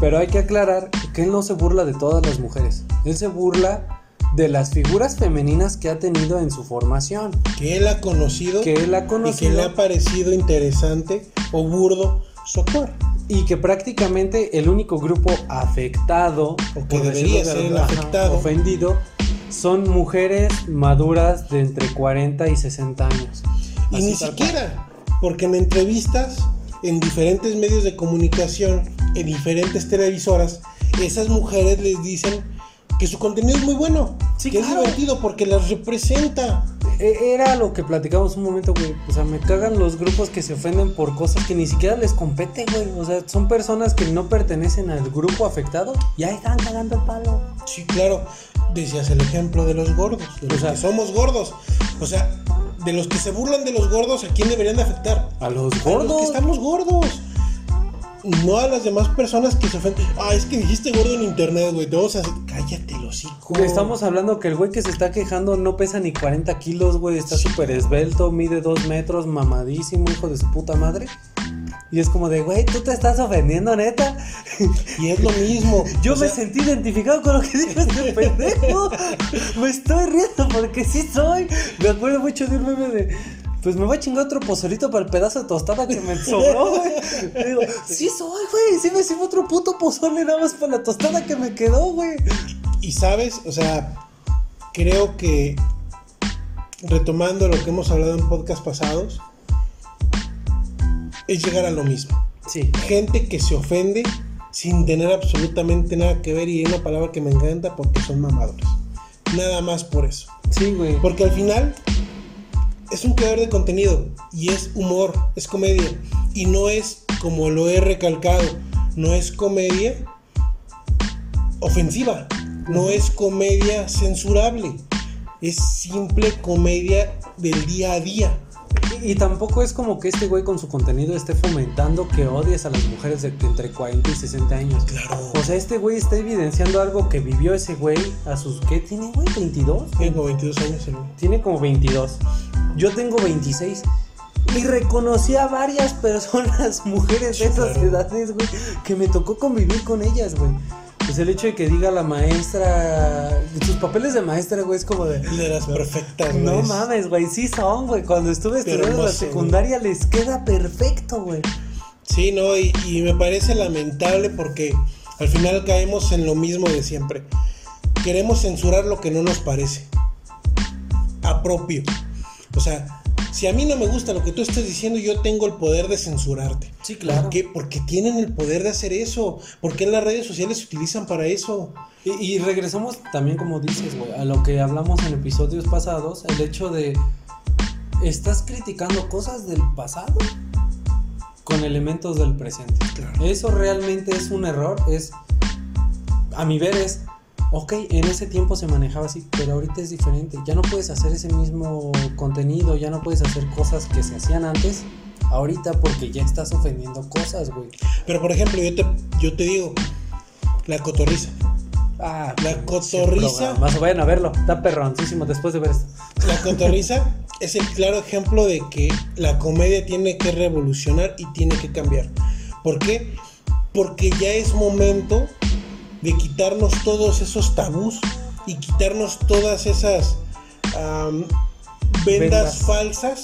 Pero hay que aclarar que él no se burla de todas las mujeres. Él se burla de las figuras femeninas que ha tenido en su formación. Que él ha conocido. Que él ha conocido. Y que le ha parecido interesante o burdo actuar. Y que prácticamente el único grupo afectado, o que debería ser el afectado, ofendido, son mujeres maduras de entre 40 y 60 años. Y ni siquiera, porque en entrevistas, en diferentes medios de comunicación, en diferentes televisoras, esas mujeres les dicen que su contenido es muy bueno, que es divertido porque las representa. E, era lo que platicamos un momento, güey. O sea, me cagan los grupos que se ofenden por cosas que ni siquiera les compete, güey. O sea, son personas que no pertenecen al grupo afectado y ahí están cagando el palo. Sí, claro. Decías el ejemplo de los gordos, de los que somos gordos. O sea, de los que se burlan de los gordos, ¿a quién deberían de afectar? A los gordos. A los que estamos gordos no a las demás personas que se ofenden. Ah, es que dijiste gordo en internet, güey. Te vamos a Cállate, los hijos. Estamos hablando que el güey que se está quejando no pesa ni 40 kilos, güey. Está súper esbelto, mide 2 metros, mamadísimo, hijo de su puta madre. Y es como de, güey, tú te estás ofendiendo, neta. Y es lo mismo. Yo me sentí identificado con lo que dijo este pendejo. me estoy riendo porque sí soy. Me acuerdo mucho de un meme de pues me voy a chingar otro pozolito para el pedazo de tostada que me sobró, güey. Digo, sí soy, güey, sí me sirvo otro puto pozole nada más para la tostada que me quedó, güey. Y sabes, o sea, creo que retomando lo que hemos hablado en podcast pasados, es llegar a lo mismo. Sí. Gente que se ofende sin tener absolutamente nada que ver y hay una palabra que me encanta porque son mamadores. Nada más por eso. Sí, güey. Porque al final es un creador de contenido y es humor, es comedia. Y no es, como lo he recalcado, no es comedia ofensiva, no es comedia censurable, es simple comedia del día a día. Y, tampoco es como que este güey con su contenido esté fomentando que odies a las mujeres de entre 40 y 60 años. Claro. O sea, este güey está evidenciando algo que vivió ese güey a sus. ¿Qué tiene, güey? ¿22? Tiene como 22 años el Tiene como 22. Yo tengo 26. Y reconocí a varias personas, mujeres de esas edades, güey, que me tocó convivir con ellas, güey. Pues el hecho de que diga la maestra. Sus papeles de maestra, güey, es como de. De las perfectas, No mames, güey, sí son, güey. Cuando estuve estudiando en la secundaria les queda perfecto, güey. Sí, no, y, y me parece lamentable porque al final caemos en lo mismo de siempre. Queremos censurar lo que no nos parece. A propio. O sea, si a mí no me gusta lo que tú estás diciendo, yo tengo el poder de censurarte. Sí, claro. ¿Por qué? Porque tienen el poder de hacer eso. Porque en las redes sociales se utilizan para eso. Y, regresamos también, como dices, güey, a lo que hablamos en episodios pasados, el hecho de, ¿estás criticando cosas del pasado? Con elementos del presente. Claro. Eso realmente es un error, es, a mi ver, es ok, en ese tiempo se manejaba así, pero ahorita es diferente. Ya no puedes hacer ese mismo contenido, ya no puedes hacer cosas que se hacían antes, ahorita porque ya estás ofendiendo cosas, güey. Pero por ejemplo, yo te, yo te digo, la cotorriza. Ah, la cotorriza. Más vayan a verlo, está perroncísimo después de ver esto. La cotorriza es el claro ejemplo de que la comedia tiene que revolucionar y tiene que cambiar. ¿Por qué? Porque ya es momento de quitarnos todos esos tabús y quitarnos todas esas vendas, falsas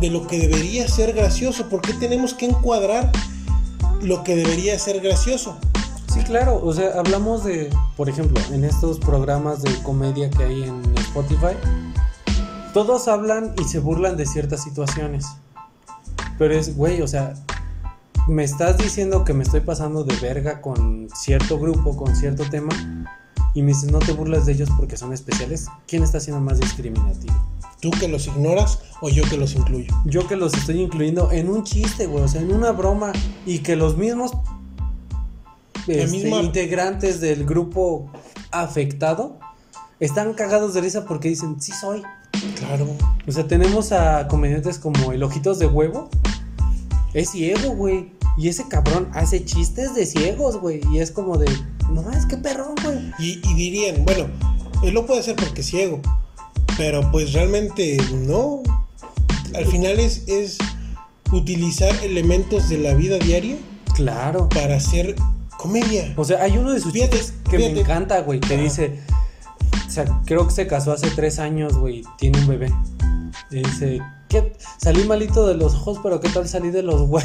de lo que debería ser gracioso. porque tenemos que encuadrar lo que debería ser gracioso? Sí, claro, o sea, hablamos de, por ejemplo, en estos programas de comedia que hay en Spotify, todos hablan y se burlan de ciertas situaciones. Pero es, güey, o sea, me estás diciendo que me estoy pasando de verga con cierto grupo, con cierto tema, y me dices, no te burlas de ellos porque son especiales, ¿quién está siendo más discriminativo? ¿Tú que los ignoras o yo que los incluyo? Yo que los estoy incluyendo en un chiste, güey, o sea, en una broma, y que los mismos este, integrantes del grupo afectado están cagados de risa porque dicen, sí soy. Claro. O sea, tenemos a comediantes como el Ojitos de Huevo, es ciego, güey. Y ese cabrón hace chistes de ciegos, güey. Y es como de, no es que perrón, güey. Y, dirían, bueno, él lo puede hacer porque es ciego. Pero pues realmente no. Al final es, es utilizar elementos de la vida diaria. Claro. Para hacer comedia. O sea, hay uno de sus chistes que me encanta, güey, que dice, o sea, creo que se casó hace tres años, güey, tiene un bebé. Dice, Salí malito de los ojos, pero ¿qué tal salí de los huevos?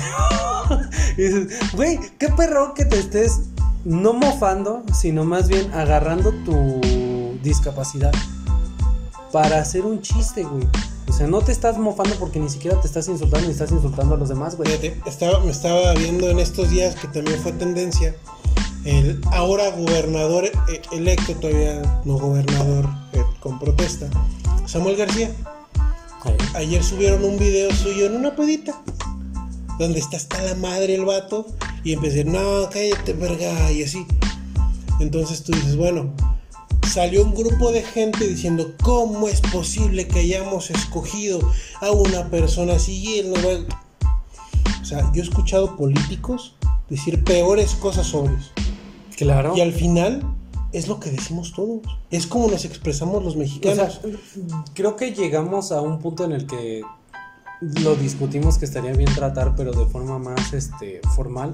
y güey, qué perro que te estés no mofando, sino más bien agarrando tu discapacidad para hacer un chiste, güey. O sea, no te estás mofando porque ni siquiera te estás insultando ni estás insultando a los demás, güey. estaba, me estaba viendo en estos días que también fue tendencia el ahora gobernador eh, electo, todavía no gobernador eh, con protesta, Samuel García. Ayer subieron un video suyo en una pedita donde está hasta la madre el vato y empecé, no, cállate, verga, y así. Entonces tú dices, bueno, salió un grupo de gente diciendo, ¿cómo es posible que hayamos escogido a una persona así y él no va... O sea, yo he escuchado políticos decir peores cosas sobre eso. Claro. Y al final es lo que decimos todos. Es como nos expresamos los mexicanos. creo que llegamos a un punto en el que lo discutimos que estaría bien tratar, pero de forma más este, formal.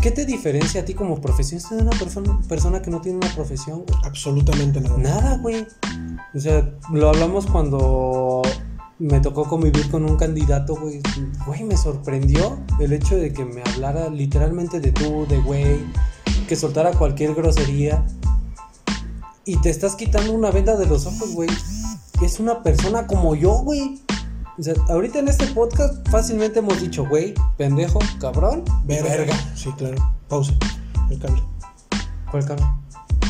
¿Qué te diferencia a ti como profesionista de una persona, persona que no tiene una profesión? Absolutamente nada. Nada, güey. O sea, lo hablamos cuando me tocó convivir con un candidato, güey. Güey, me sorprendió el hecho de que me hablara literalmente de tú, de güey, que soltara cualquier grosería. Y te estás quitando una venda de los ojos, güey. Es una persona como yo, güey. O sea, ahorita en este podcast fácilmente hemos dicho, güey, pendejo, cabrón, verga. Sí, claro. Pausa. El cable. ¿Cuál cable?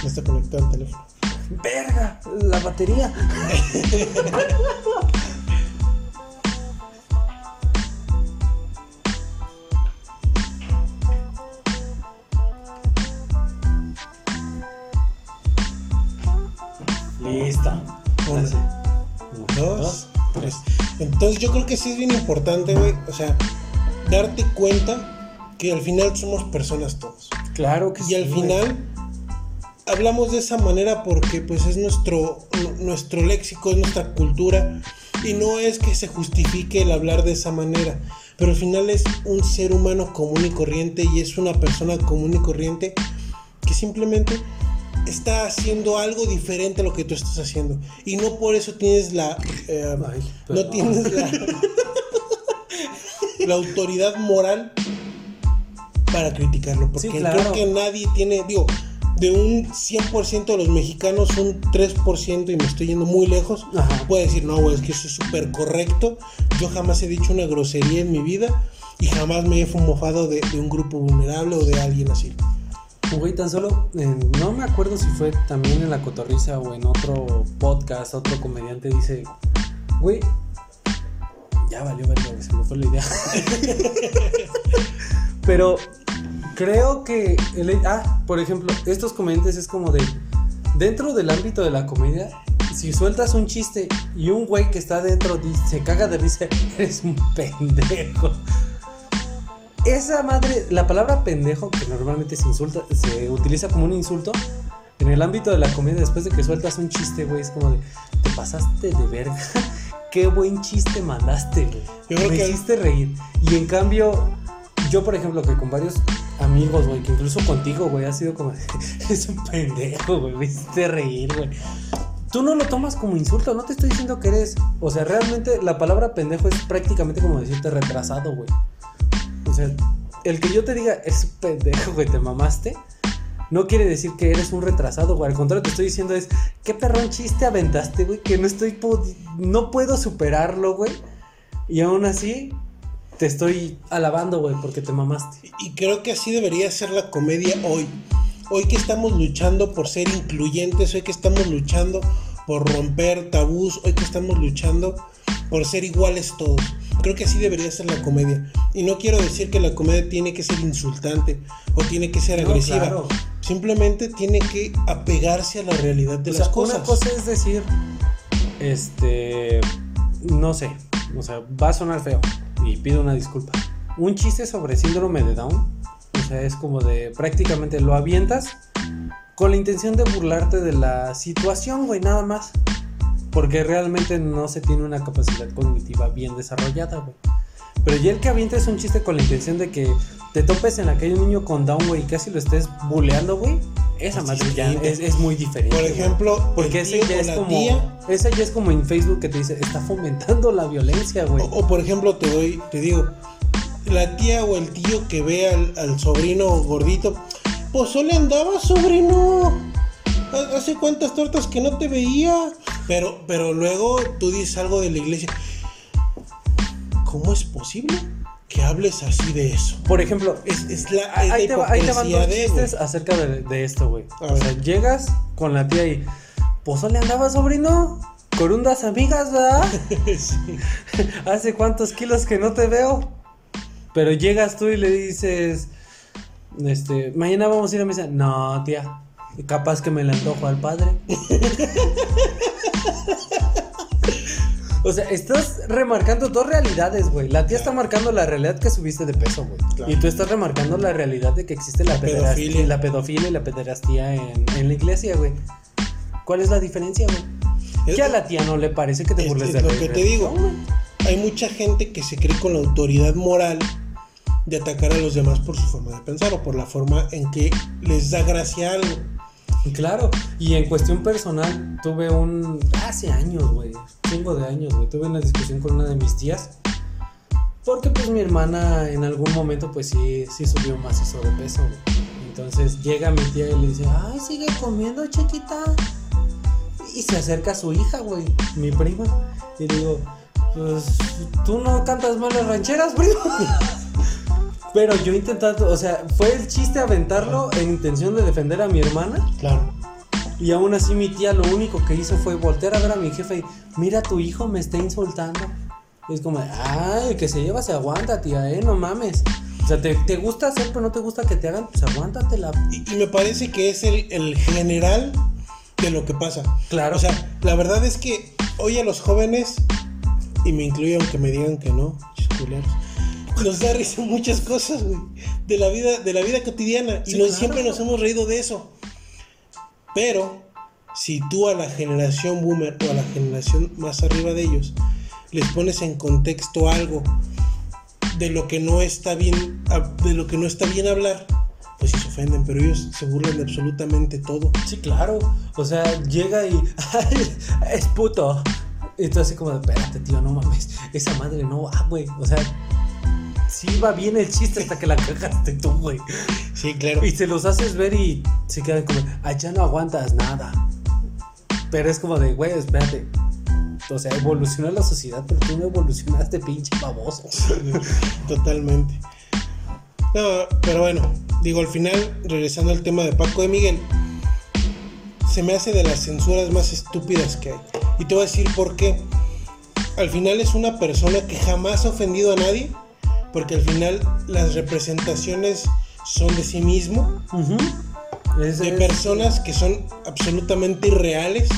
No está conectado al teléfono. Verga, la batería. Entonces yo creo que sí es bien importante, güey, o sea, darte cuenta que al final somos personas todos. Claro que sí. Y al final hablamos de esa manera porque pues es nuestro, nuestro léxico, es nuestra cultura y no es que se justifique el hablar de esa manera, pero al final es un ser humano común y corriente y es una persona común y corriente que simplemente está haciendo algo diferente a lo que tú estás haciendo. Y no por eso tienes la. Eh, no tienes la. la autoridad moral para criticarlo. Porque creo que nadie tiene. Digo, de un 100% de los mexicanos, un 3%, y me estoy yendo muy lejos, puede decir, no, güey, es que eso es súper correcto. Yo jamás he dicho una grosería en mi vida y jamás me he fumofado de, de un grupo vulnerable o de alguien así. Güey, tan solo, no me acuerdo si fue también en La Cotorriza o en otro podcast, otro comediante dice, güey, ya valió verga, se me fue la idea. Pero creo que, ah, por ejemplo, estos comediantes es como de, dentro del ámbito de la comedia, si sueltas un chiste y un güey que está dentro se caga de risa, eres un pendejo esa madre, la palabra pendejo, que normalmente se insulta, se utiliza como un insulto, en el ámbito de la comedia, después de que sueltas un chiste, güey, es como de, te pasaste de verga. Qué buen chiste mandaste, güey. Me hiciste reír. Y en cambio, yo, por ejemplo, que con varios amigos, güey, que incluso contigo, güey, ha sido como, es un pendejo, güey, me hiciste reír, güey. Tú no lo tomas como insulto, no te estoy diciendo que eres, o sea, realmente la palabra pendejo es prácticamente como decirte retrasado, güey. El que yo te diga es pendejo, güey, te mamaste, no quiere decir que eres un retrasado, güey. Al contrario, te estoy diciendo es, qué perrón chiste aventaste, güey, que no estoy, no puedo superarlo, güey. Y aún así, te estoy alabando, güey, porque te mamaste. Y creo que así debería ser la comedia hoy. Hoy que estamos luchando por ser incluyentes, hoy que estamos luchando por romper tabús, hoy que estamos luchando por ser iguales todos. Creo que así debería ser la comedia. Y no quiero decir que la comedia tiene que ser insultante o tiene que ser agresiva. Simplemente tiene que apegarse a la realidad de las cosas. Una cosa es decir, este, no sé, o sea, va a sonar feo y pido una disculpa. Un chiste sobre síndrome de Down, o sea, es como de prácticamente lo avientas con la intención de burlarte de la situación, güey, nada más. Porque realmente no se tiene una capacidad cognitiva bien desarrollada, güey. Pero ya el que avienta es un chiste con la intención de que te topes en la calle un niño con down, güey, y casi lo estés buleando, güey. Esa madre ya es, muy diferente. Por ejemplo, porque ese ya es como. esa ya es como en Facebook que te dice, está fomentando la violencia, güey. O, por ejemplo, te doy, te digo, la tía o el tío que ve al, al sobrino gordito, pues solo andaba, sobrino. ¿Hace cuántas tortas que no te veía? Pero, pero luego tú dices algo de la iglesia. ¿Cómo es posible que hables así de eso? Por ejemplo, es, la, ahí, te, ahí, te, van dos chistes acerca de, esto, güey. O sea, llegas con la tía y. ¿Pues le andaba, sobrino? Con unas amigas, ¿verdad? sí. ¿Hace cuántos kilos que no te veo? Pero llegas tú y le dices. Este, mañana vamos a ir a misa. No, tía. Capaz que me le antojo al padre. o sea, estás remarcando dos realidades, güey. La tía está marcando la realidad que subiste de peso, güey. Y tú estás remarcando la realidad de que existe la, pedofilia, la pedofilia y la pederastía en, la iglesia, güey. ¿Cuál es la diferencia, güey? Que a la tía no le parece que te burles de lo que te digo. Hay mucha gente que se cree con la autoridad moral de atacar a los demás por su forma de pensar o por la forma en que les da gracia algo. Claro, y en cuestión personal, tuve un. Hace años, güey. Chingo de años, güey. Tuve una discusión con una de mis tías. Porque, pues, mi hermana en algún momento, pues sí, sí subió más eso de peso, güey. Entonces llega mi tía y le dice: Ay, sigue comiendo, chiquita. Y se acerca a su hija, güey, mi prima. Y digo: Pues, tú no cantas mal las rancheras, primo. Pero yo intentando, o sea, fue el chiste aventarlo en intención de defender a mi hermana. Claro. Y aún así mi tía lo único que hizo fue voltear a ver a mi jefe y, mira, tu hijo me está insultando. Y es como, ay, que se lleva, se aguanta, tía, eh, no mames. O sea, te, gusta hacer, pero no te gusta que te hagan, pues aguántatela. Y, y me parece que es el, el general de lo que pasa. Claro. O sea, la verdad es que hoy a los jóvenes, y me incluyo aunque me digan que no, chisculeros nos da risa muchas cosas, güey, de la vida, de la vida cotidiana. y siempre nos hemos reído de eso. Pero, si tú a la generación boomer o a la generación más arriba de ellos les pones en contexto algo de lo que no está bien, de lo que no está bien hablar, pues sí se ofenden, pero ellos se burlan de absolutamente todo. Sí, claro. O sea, llega y es puto. Y tú así como, espérate, tío, no mames. Esa madre no va, güey. O sea, sí va bien el chiste hasta que la cagaste tú, güey. Sí, claro. Y se los haces ver y se quedan como, allá no aguantas nada. Pero es como de, güey, espérate. O sea, evolucionó la sociedad, pero tú no evolucionaste, pinche baboso. Totalmente. No, pero bueno, digo, al final, regresando al tema de Paco de Miguel, se me hace de las censuras más estúpidas que hay. Y te voy a decir por qué. Al final es una persona que jamás ha ofendido a nadie porque al final las representaciones son de sí mismo, de personas que son absolutamente irreales,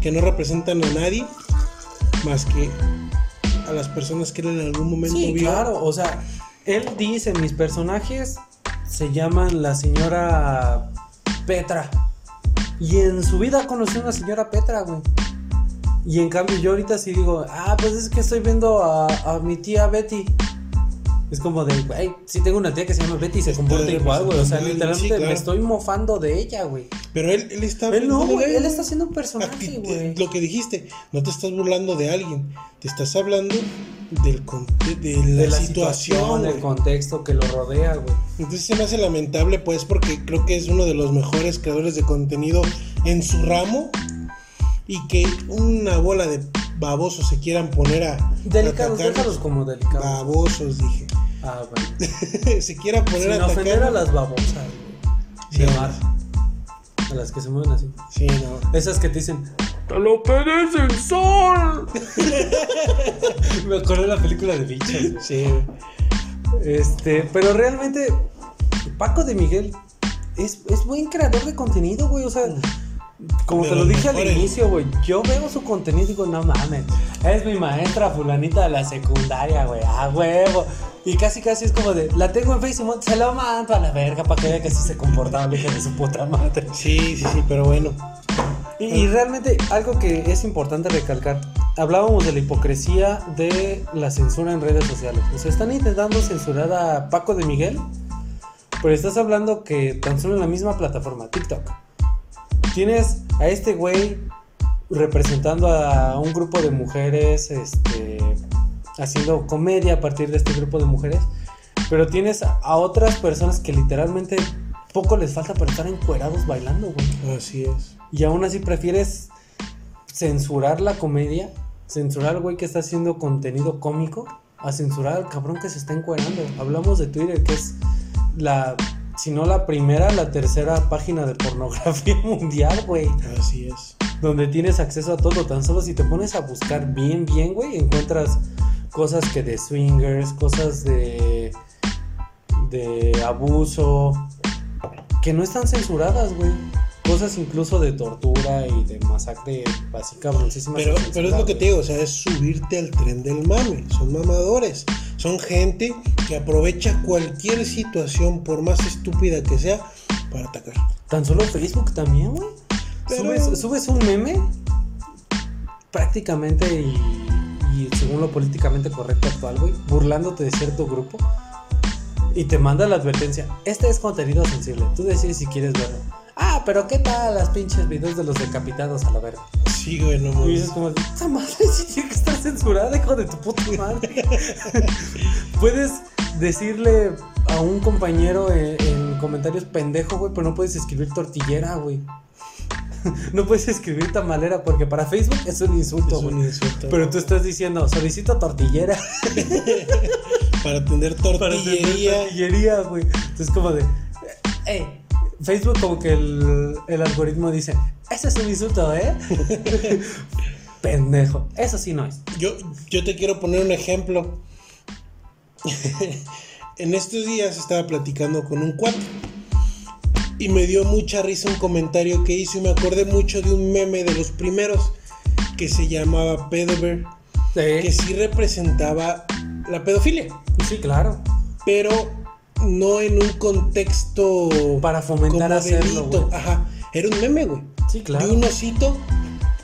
que no representan a nadie más que a las personas que él en algún momento sí, Claro, o sea, él dice, mis personajes se llaman la señora Petra. Y en su vida conoció a una señora Petra, güey. Y en cambio yo ahorita sí digo, ah, pues es que estoy viendo a, a mi tía Betty. Es como de, güey, sí tengo una tía que se llama Betty y se comporta igual, güey. O sea, literalmente me estoy mofando de ella, güey. Pero él, él está. Él no, güey. Él está haciendo un personaje, güey. Lo que dijiste, no te estás burlando de alguien. Te estás hablando del, de, la, situación, el contexto que lo rodea, güey. Entonces se me hace lamentable, pues, porque creo que es uno de los mejores creadores de contenido en su ramo. Y que una bola de babosos se quieran poner a. Delicados, déjalos como delicados. Babosos, dije. Ah, bueno. se quiera poner Sin a ofender a las babosas, Sí, A las que se mueven así. Sí, no. Esas que te dicen, ¡Te lo pedes el sol! Me acuerdo de la película de bichos. Sí. Este, pero realmente, Paco de Miguel es, es buen creador de contenido, güey. O sea, mm. Como te lo dije al inicio, güey, yo veo su contenido y digo, no mames, es mi maestra fulanita de la secundaria, güey, a huevo. Y casi casi es como de, la tengo en Facebook, se lo mando a la verga para que vea que sí se comportaba el de su puta madre. Sí, sí, sí, pero bueno. Y, realmente algo que es importante recalcar, hablábamos de la hipocresía de la censura en redes sociales. O sea, están intentando censurar a Paco de Miguel, pero estás hablando que tan solo en la misma plataforma, TikTok, tienes a este güey representando a un grupo de mujeres, este, haciendo comedia a partir de este grupo de mujeres, pero tienes a otras personas que literalmente poco les falta para estar encuerados bailando, güey. Así es. Y aún así prefieres censurar la comedia, censurar al güey que está haciendo contenido cómico, a censurar al cabrón que se está encuerando. Hablamos de Twitter, que es la, si no la primera, la tercera página de pornografía mundial, güey. Así es. Donde tienes acceso a todo. Tan solo si te pones a buscar bien, bien, güey, encuentras cosas que de swingers, cosas de de abuso, que no están censuradas, güey. Cosas incluso de tortura y de masacre básica, Pero, pero es lo que te digo, o sea, es subirte al tren del mame. Son mamadores. Son gente que aprovecha cualquier situación, por más estúpida que sea, para atacar. Tan solo Facebook también, güey. Subes, un meme prácticamente y, y según lo políticamente correcto actual, güey, burlándote de cierto grupo y te manda la advertencia. Este es contenido sensible. Tú decides si quieres verlo. Ah, pero ¿qué tal las pinches videos de los decapitados a la verga? Sí, güey, no mames. Y dices como, esa madre sí tiene que estar censurada, hijo de tu puta madre. puedes decirle a un compañero en, comentarios pendejo, güey, pero no puedes escribir tortillera, güey. no puedes escribir tamalera porque para Facebook es un insulto, güey. Es un insulto. Pero tú estás diciendo, solicito tortillera. para atender tortillería. Para tortillería, güey. Entonces, como de. Eh, Facebook, como que el, el algoritmo dice: Ese es un insulto, ¿eh? Pendejo. Eso sí no es. Yo, yo te quiero poner un ejemplo. en estos días estaba platicando con un cuate. Y me dio mucha risa un comentario que hizo y me acordé mucho de un meme de los primeros que se llamaba Pedover. Que sí representaba la pedofilia. Sí, claro. Pero no en un contexto. Para fomentar hacerlo. Ajá. Era un meme, güey. Sí, claro. De un osito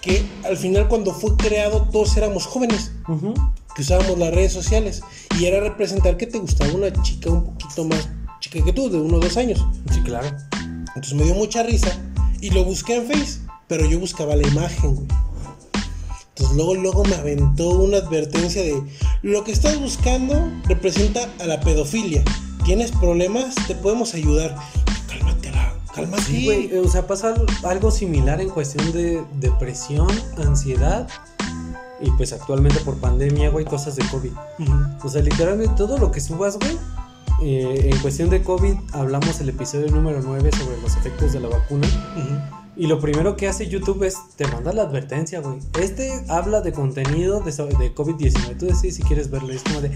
que al final, cuando fue creado, todos éramos jóvenes. Que usábamos las redes sociales. Y era representar que te gustaba una chica un poquito más chica que tú, de uno o dos años. Sí, claro. Entonces me dio mucha risa. Y lo busqué en Face. Pero yo buscaba la imagen, güey. Entonces luego, luego me aventó una advertencia de lo que estás buscando representa a la pedofilia. ¿Tienes problemas? Te podemos ayudar. Cálmate, cálmate. Sí, güey. O sea, pasa algo similar en cuestión de depresión, ansiedad. Y pues actualmente por pandemia, güey, cosas de COVID. O sea, literalmente todo lo que subas, güey. Eh, en cuestión de COVID, hablamos el episodio número 9 sobre los efectos de la vacuna. Y lo primero que hace YouTube es te manda la advertencia, güey. Este habla de contenido de, de COVID-19. Tú decides si quieres verlo. Es como de,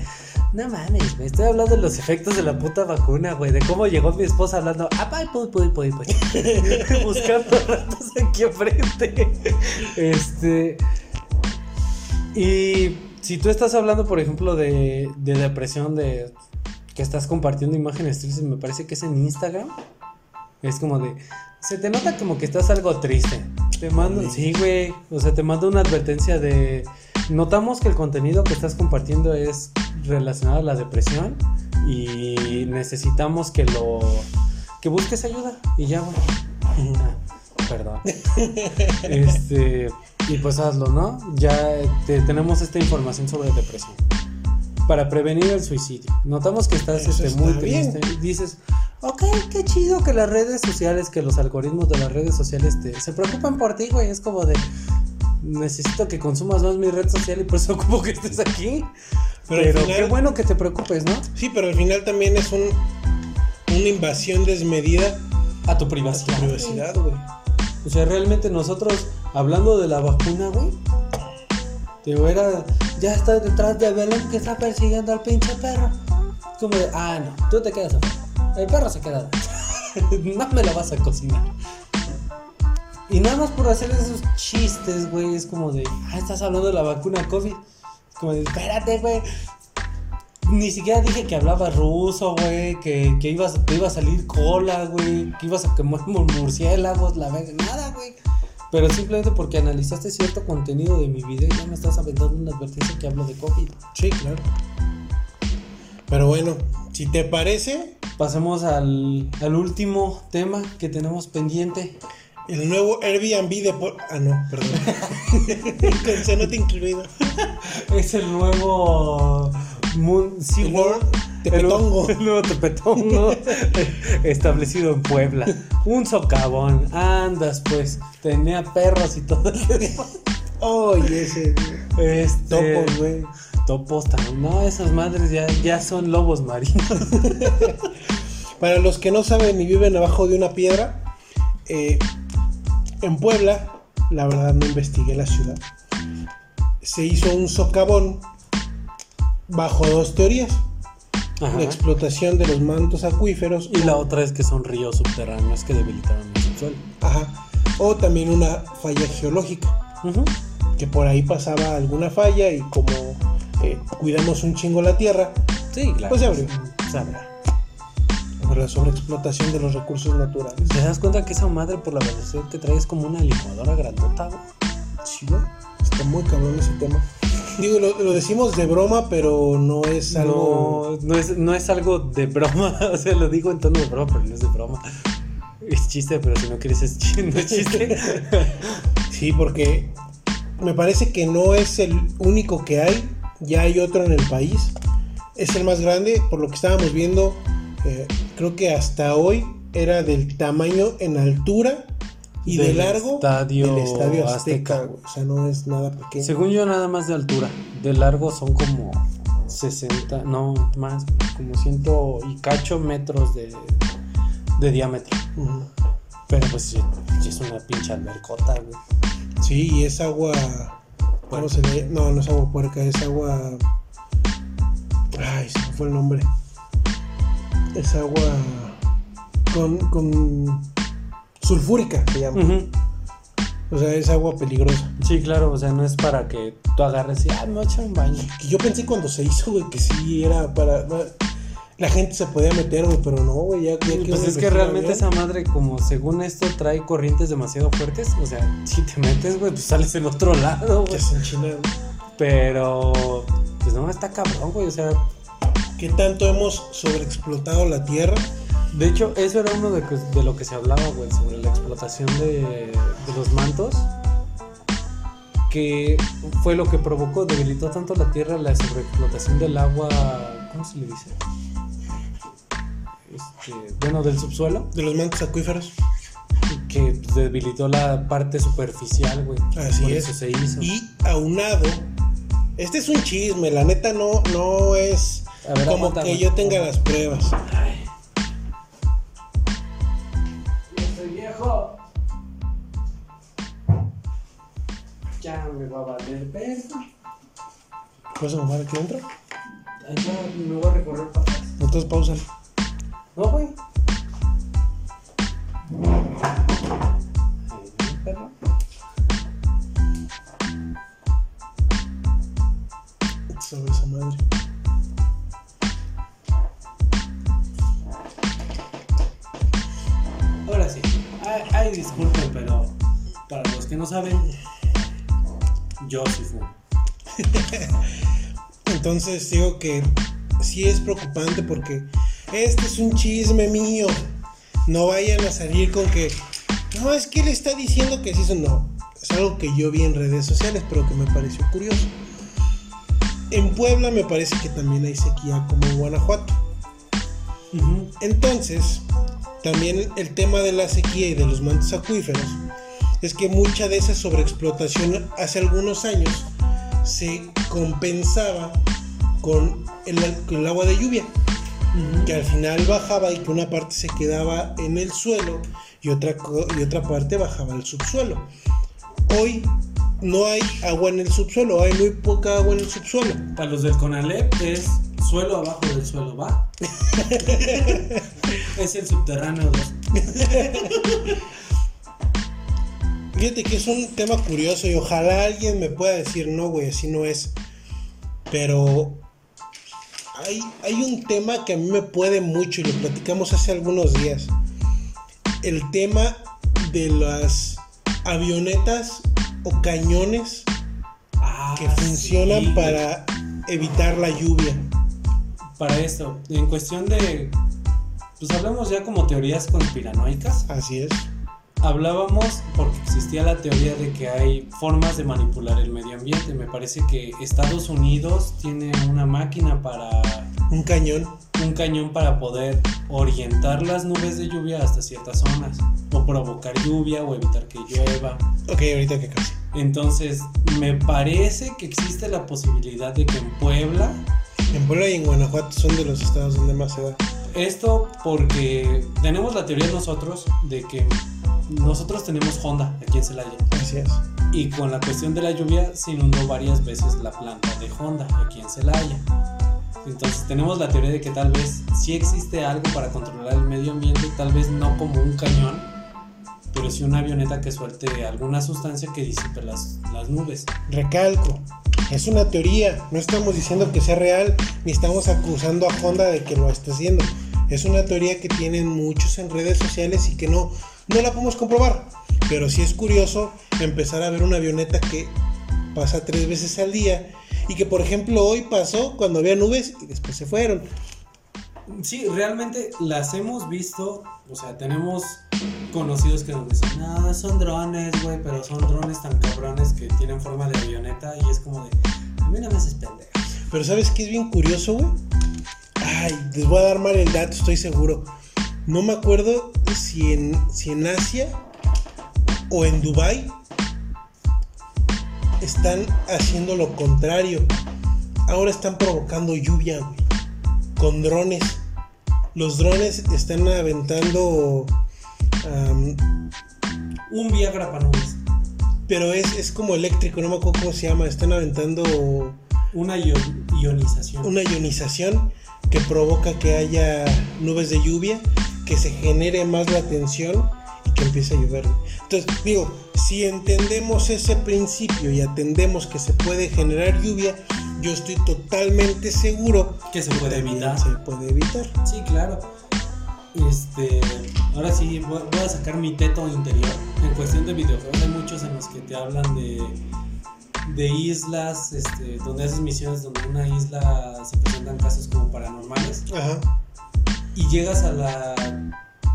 no mames, me estoy hablando de los efectos de la puta vacuna, güey. De cómo llegó mi esposa hablando, ah, puy, puy, puy, puy. Buscando ratos aquí enfrente. Este. Y si tú estás hablando, por ejemplo, de, de depresión, de que estás compartiendo imágenes tristes, me parece que es en Instagram. Es como de, se te nota como que estás algo triste. Te mando, sí, güey. O sea, te mando una advertencia de. Notamos que el contenido que estás compartiendo es relacionado a la depresión y necesitamos que lo. que busques ayuda. Y ya, güey. Ah, perdón. este. Y pues hazlo, ¿no? Ya tenemos esta información sobre depresión. Para prevenir el suicidio. Notamos que estás este, muy triste. Y dices, ok, qué chido que las redes sociales, que los algoritmos de las redes sociales te, se preocupan por ti, güey. Es como de, necesito que consumas más mi red social y por eso ocupo que estés aquí. Pero, qué bueno que te preocupes, ¿no? Sí, pero al final también es un, una invasión desmedida a tu privacidad. A tu privacidad, güey. O sea, realmente nosotros, hablando de la vacuna, güey, te era, ya está detrás de Belén que está persiguiendo al pinche perro. Como de, ah, no, tú te quedas afuera. El perro se queda. no me lo vas a cocinar. Y nada más por hacer esos chistes, güey, es como de, ah, estás hablando de la vacuna COVID. Es como de, espérate, güey. Ni siquiera dije que hablaba ruso, güey, que, que, ibas, iba a salir cola, güey, que ibas a quemar murciélagos, la verga, nada, güey. Pero simplemente porque analizaste cierto contenido de mi video ya me estás aventando una advertencia que hablo de COVID. Sí, claro. Pero bueno, si te parece, Pasemos al, al último tema que tenemos pendiente. el nuevo Airbnb de... por- Ah, no, perdón. Con cenote incluido. Es el nuevo Moon El nuevo Tepetongo. El, nuevo Tepetongo. establecido en Puebla. Un socavón. Andas, pues. Tenía perros y todo. Oye, ese... Este, Topos, güey. Topos. No, esas madres ya, ya son lobos marinos. Para los que no saben y viven abajo de una piedra, eh, en Puebla, la verdad no investigué la ciudad, se hizo un socavón bajo dos teorías. Ajá. La explotación de los mantos acuíferos Y la otra es que son ríos subterráneos que debilitaron el subsuelo. ajá, o también una falla geológica, que por ahí pasaba alguna falla y como eh, cuidamos un chingo la tierra, Sí, claro. Pues se abrió. Se abrió. la sobreexplotación de los recursos naturales. ¿Te das cuenta que esa madre por la velocidad que trae es como una licuadora grandota, güey? Sí, güey, está muy cabrón ese tema. Digo, lo, lo decimos de broma, pero no es algo... No, no es, no es algo de broma. O sea, lo digo en tono de broma, pero no es de broma. Es chiste, pero si no quieres es chiste. No es chiste. Sí, porque me parece que no es el único que hay, ya hay otro en el país. Es el más grande, por lo que estábamos viendo, eh, creo que hasta hoy era del tamaño en altura y de largo estadio del estadio Azteca. O sea, no es nada pequeño. Según yo, nada más de altura. De largo son como 60, no más, como ciento y cacho metros de, de diámetro. Pero pues sí, sí es una pinche albercota, güey. Sí, y es agua. ¿Cómo se le No, no es agua puerca, es agua. Ay, se me fue el nombre. Es agua. Con. con sulfúrica se llama. O sea, es agua peligrosa. Sí, claro, o sea, no es para que tú agarres y, ah, me voy a echar un baño. Que yo pensé cuando se hizo, güey, que sí era para. La gente se podía meter, güey, pero no, güey, ya, ya que Pues es que realmente bien. esa madre, como según esto, trae corrientes demasiado fuertes. O sea, si te metes, güey, pues sales en otro lado, Ya güey. se enchina, güey. Pero, pues no, está cabrón, güey. O sea, ¿Qué tanto hemos sobreexplotado la tierra? de hecho, eso era uno de, lo que se hablaba, güey, sobre la explotación de, de los mantos. Que fue lo que provocó, debilitó tanto la tierra la sobreexplotación del agua. ¿Cómo se le dice? Este, bueno, del subsuelo. De los mantos acuíferos. que pues, debilitó la parte superficial, güey. Así Por es. eso se hizo. Y aunado, este es un chisme, la neta no, no es ver, como aguanta, que aguanta. yo tenga las pruebas. Yo soy viejo. Ya me va a valer verga. ¿Puedes mover aquí adentro? Ay, no, me voy a recorrer para atrás. Entonces pausa. No, güey. Perro. Sobre esa madre. Ahora sí. Ay, ay, disculpen, pero para los que no saben, yo sí fumo. Entonces digo que sí es preocupante porque este es un chisme mío. No vayan a salir con que no es que él está diciendo que sí eso no. Es algo que yo vi en redes sociales, pero que me pareció curioso. En Puebla me parece que también hay sequía como en Guanajuato. Entonces, también el tema de la sequía y de los mantos acuíferos es que mucha de esa sobreexplotación hace algunos años se compensaba con el, con el agua de lluvia, Que al final bajaba y que una parte se quedaba en el suelo y otra, y otra parte bajaba al subsuelo. Hoy no hay agua en el subsuelo, hay muy poca agua en el subsuelo. Para los del Conalep es suelo abajo del suelo, ¿va? es el subterráneo 2. Fíjate que es un tema curioso y ojalá alguien me pueda decir, no, güey, así no es. Pero hay, hay un tema que a mí me puede mucho y lo platicamos hace algunos días. El tema de las avionetas o cañones Ah, que funcionan sí, para evitar la lluvia. Para esto, en cuestión de. Pues hablamos ya como teorías conspiranoicas. Así es. Hablábamos porque existía la teoría de que hay formas de manipular el medio ambiente. Me parece que Estados Unidos tiene una máquina para. Un cañón. un cañón para poder orientar las nubes de lluvia hasta ciertas zonas. O provocar lluvia o evitar que llueva. Ok, ahorita que casi. Entonces, me parece que existe la posibilidad de que en Puebla En Puebla y en Guanajuato son de los estados donde más se da. Esto porque tenemos la teoría nosotros de que nosotros tenemos Honda aquí en Celaya Así es. y con la cuestión de la lluvia se inundó varias veces la planta de Honda aquí en Celaya. Entonces tenemos la teoría de que tal vez sí existe algo para controlar el medio ambiente, tal vez no como un cañón, pero sí una avioneta que suelte alguna sustancia que disipe las, las nubes. Recalco, es una teoría, no estamos diciendo que sea real, ni estamos acusando a Honda de que lo esté haciendo. Es una teoría que tienen muchos en redes sociales y que no, no la podemos comprobar. Pero sí es curioso empezar a ver una avioneta que pasa tres veces al día y que por ejemplo hoy pasó cuando había nubes y después se fueron. Sí, realmente las hemos visto, o sea, tenemos conocidos que nos dicen, no, son drones, güey, pero son drones tan cabrones que tienen forma de avioneta y es como de, a mí no me haces pendejo. Pero ¿sabes qué es bien curioso, güey? Ay, les voy a dar mal el dato, estoy seguro. No me acuerdo si en, si en Asia o en Dubai están haciendo lo contrario. Ahora están provocando lluvia, güey. Con drones. Los drones están aventando... Un Viagra para nubes, pero es, es como eléctrico, no me acuerdo cómo se llama. Están aventando una io- ionización. una ionización que provoca que haya nubes de lluvia, que se genere más la tensión y que empiece a llover. Entonces, digo, si entendemos ese principio y atendemos que se puede generar lluvia, yo estoy totalmente seguro Que se puede evitar. Se puede evitar. Sí, claro. Este, ahora sí voy voy a sacar mi teto interior. En cuestión de videojuegos hay muchos en los que te hablan de de islas, este, donde haces misiones donde en una isla se presentan casos como paranormales Ajá. Y llegas a la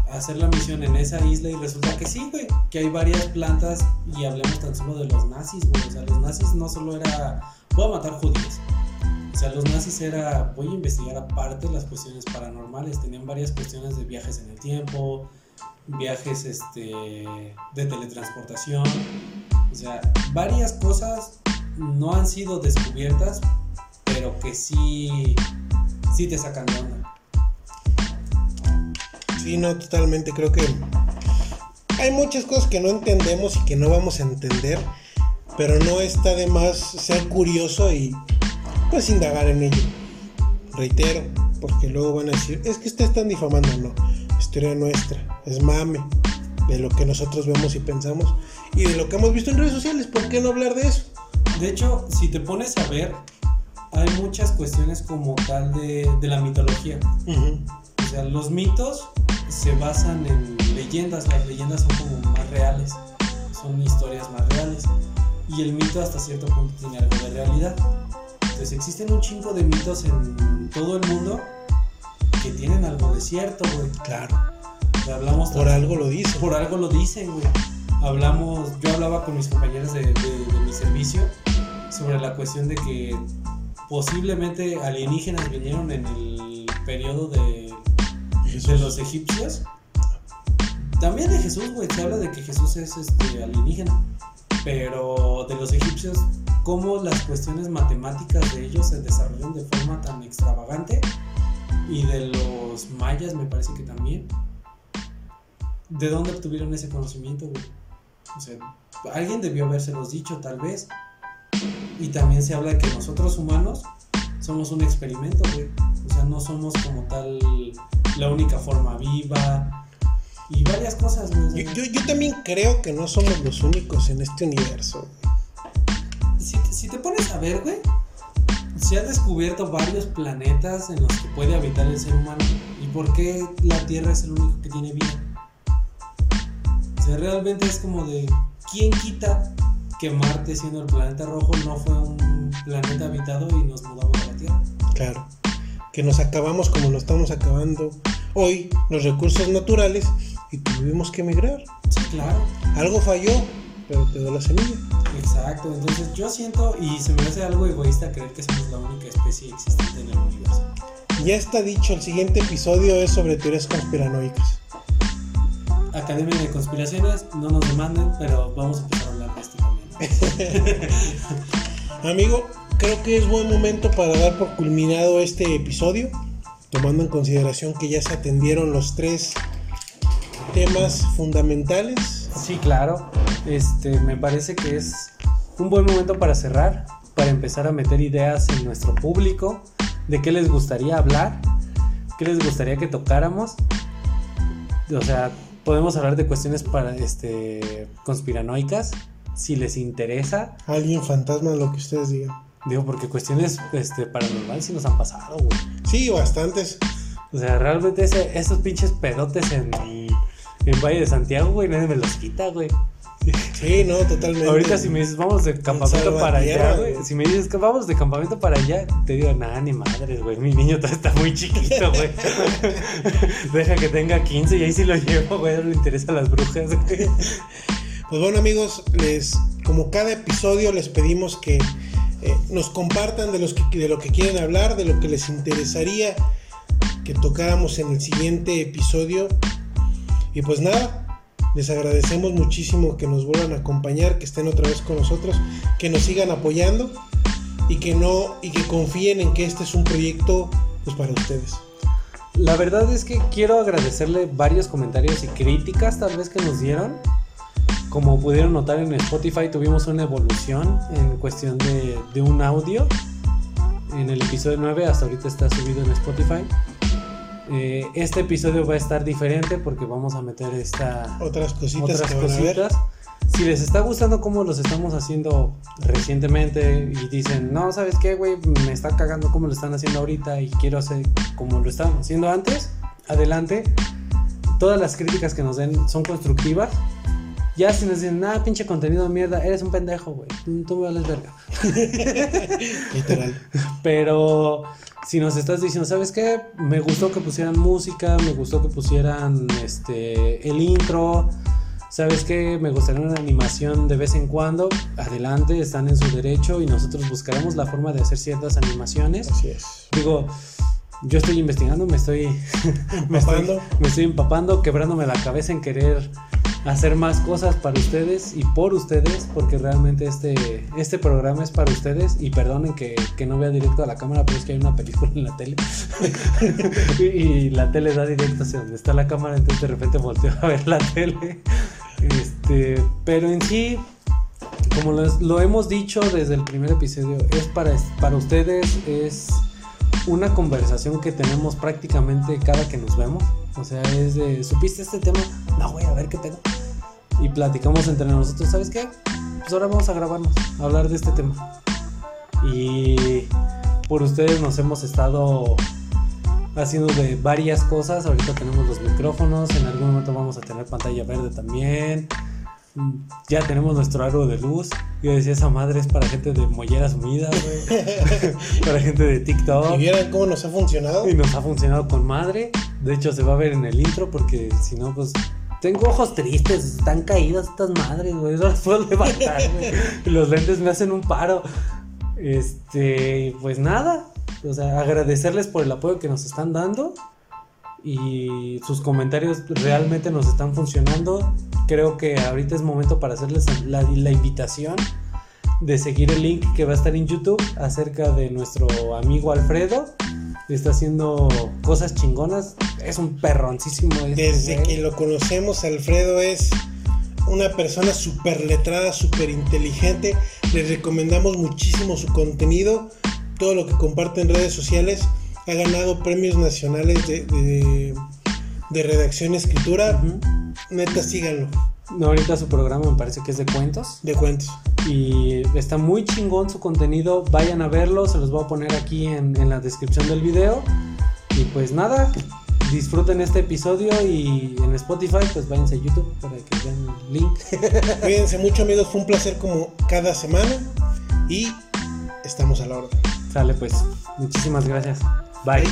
a hacer la misión en esa isla y resulta que sí, güey, que hay varias plantas y hablemos tan solo de los nazis, güey, o sea, los nazis no solo era voy a matar judíos. O sea, los nazis era voy a investigar aparte las cuestiones paranormales, tenían varias cuestiones de viajes en el tiempo, viajes este de teletransportación, o sea, varias cosas no han sido descubiertas, pero que sí sí te sacan de onda. Sí, no, totalmente. Creo que hay muchas cosas que no entendemos y que no vamos a entender, pero no está de más ser curioso y pues indagar en ello. Reitero, porque luego van a decir, es que ustedes están difamando, no. Historia nuestra, es mame de lo que nosotros vemos y pensamos y de lo que hemos visto en redes sociales. ¿Por qué no hablar de eso? De hecho, si te pones a ver, hay muchas cuestiones como tal de, de la mitología. O sea, los mitos se basan en leyendas, las leyendas son como más reales, son historias más reales. Y el mito hasta cierto punto tiene algo de realidad. Entonces existen un chingo de mitos en todo el mundo que tienen algo de cierto, güey. Claro, sea, hablamos por algo lo dice. por algo lo dicen, güey. Hablamos, yo hablaba con mis compañeros de, de- de mi servicio sobre la cuestión de que posiblemente alienígenas vinieron en el periodo de, de los egipcios. También de Jesús, güey, se habla de que Jesús es este, alienígena. Pero de los egipcios, cómo las cuestiones matemáticas de ellos se desarrollan de forma tan extravagante. Y de los mayas, me parece que también. ¿De dónde obtuvieron ese conocimiento, güey? O sea, alguien debió habérselos dicho, tal vez. Y también se habla de que nosotros humanos somos un experimento, güey. O sea, no somos como tal la única forma viva. Y varias cosas, güey. O sea, Yo, yo- yo también creo que no somos los únicos en este universo. si, si te pones a ver, güey, se han descubierto varios planetas en los que puede habitar el ser humano. ¿Y por qué la Tierra es el único que tiene vida? O sea, realmente es como de. ¿quién quita que Marte, siendo el planeta rojo, no fue un planeta habitado y nos mudamos a la Tierra? Claro. Que nos acabamos como lo estamos acabando hoy los recursos naturales y tuvimos que emigrar. Sí, claro. Algo falló, pero quedó la semilla. Exacto, entonces yo siento y se me hace algo egoísta creer que somos la única especie existente en el universo. Ya está dicho, el siguiente episodio es sobre teorías conspiranoicas. Academia de Conspiraciones, no nos demanden, pero vamos a empezar a hablar de esto también. Amigo, creo que es buen momento para dar por culminado este episodio, tomando en consideración que ya se atendieron los tres temas fundamentales. Sí, claro. Este, me parece que es un buen momento para cerrar, para empezar a meter ideas en nuestro público de qué les gustaría hablar, qué les gustaría que tocáramos. O sea, podemos hablar de cuestiones para este conspiranoicas si les interesa. Alguien fantasma, lo que ustedes digan. Digo, porque cuestiones este, paranormales sí nos han pasado, güey. Sí, bastantes. O sea, realmente ese, esos pinches pedotes en, en Valle de Santiago, güey, nadie me los quita, güey. Sí, no, totalmente. Ahorita si me dices, vamos de campamento para allá, güey. Si me dices vamos de campamento para allá, te digo, nada, ni madres, güey. Mi niño todavía está muy chiquito, güey. Deja que tenga 15 y ahí sí lo llevo, güey. No le interesan las brujas, güey. Pues bueno, amigos, les, como cada episodio, les pedimos que eh, nos compartan de, los que, de lo que quieren hablar, de lo que les interesaría que tocáramos en el siguiente episodio. Y pues nada, les agradecemos muchísimo que nos vuelvan a acompañar, que estén otra vez con nosotros, que nos sigan apoyando y que no y que confíen en que este es un proyecto pues para ustedes. La verdad es que quiero agradecerle varios comentarios y críticas tal vez que nos dieron. Como pudieron notar en Spotify tuvimos una evolución en cuestión de, de un audio. En el episodio 9 hasta ahorita está subido en Spotify. Eh, este episodio va a estar diferente porque vamos a meter esta otras cositas. Otras cositas. Si les está gustando cómo los estamos haciendo recientemente y dicen, no, ¿sabes qué, güey? Me está cagando cómo lo están haciendo ahorita y quiero hacer como lo estaban haciendo antes, adelante. Todas las críticas que nos den son constructivas. Ya si nos dicen, nada, pinche contenido de mierda, eres un pendejo, güey. Tú me vales verga. Literal. Pero si nos estás diciendo, ¿sabes qué? Me gustó que pusieran música, me gustó que pusieran este el intro. ¿Sabes qué? Me gustaría una animación de vez en cuando. Adelante, están en su derecho y nosotros buscaremos la forma de hacer ciertas animaciones. Así es. Digo, yo estoy investigando, me estoy, me estoy, me estoy empapando, quebrándome la cabeza en querer hacer más cosas para ustedes y por ustedes, porque realmente este, este programa es para ustedes. Y perdonen que, no vea directo a la cámara, pero es que hay una película en la tele y, la tele da directo hacia donde está la cámara, entonces de repente volteo a ver la tele. Este, pero en sí, como lo hemos dicho desde el primer episodio, es para, para ustedes, es una conversación que tenemos prácticamente cada que nos vemos. O sea, es de, ¿supiste este tema? No, güey, a ver qué pedo. Y platicamos entre nosotros, ¿sabes qué? Pues ahora vamos a grabarnos, a hablar de este tema. Y por ustedes nos hemos estado haciendo de varias cosas. Ahorita tenemos los micrófonos, en algún momento vamos a tener pantalla verde también. Ya tenemos nuestro aro de luz. Yo decía, esa madre es para gente de mollera sumida, güey. para gente de TikTok. Y vieran cómo nos ha funcionado. Y nos ha funcionado con madre. De hecho, se va a ver en el intro porque si no, pues tengo ojos tristes, están caídas estas madres, güey. No las puedo levantar, güey. Los lentes me hacen un paro. Este, pues nada. O sea, agradecerles por el apoyo que nos están dando. Y sus comentarios realmente nos están funcionando. Creo que ahorita es momento para hacerles la, la invitación de seguir el link que va a estar en YouTube acerca de nuestro amigo Alfredo está haciendo cosas chingonas. Es un perroncísimo. Este Desde que lo conocemos, Alfredo es una persona súper letrada, súper inteligente. Les recomendamos muchísimo su contenido. Todo lo que comparte en redes sociales. Ha ganado premios nacionales de, de, redacción y escritura. Neta, síganlo. No, ahorita su programa me parece que es de cuentos. De cuentos. Y está muy chingón su contenido. Vayan a verlo. Se los voy a poner aquí en, la descripción del video. Y pues nada, disfruten este episodio y en Spotify, pues váyanse a YouTube para que vean el link. Cuídense mucho, amigos. Fue un placer como cada semana. Y estamos a la orden. Sale pues. Muchísimas gracias. Bye.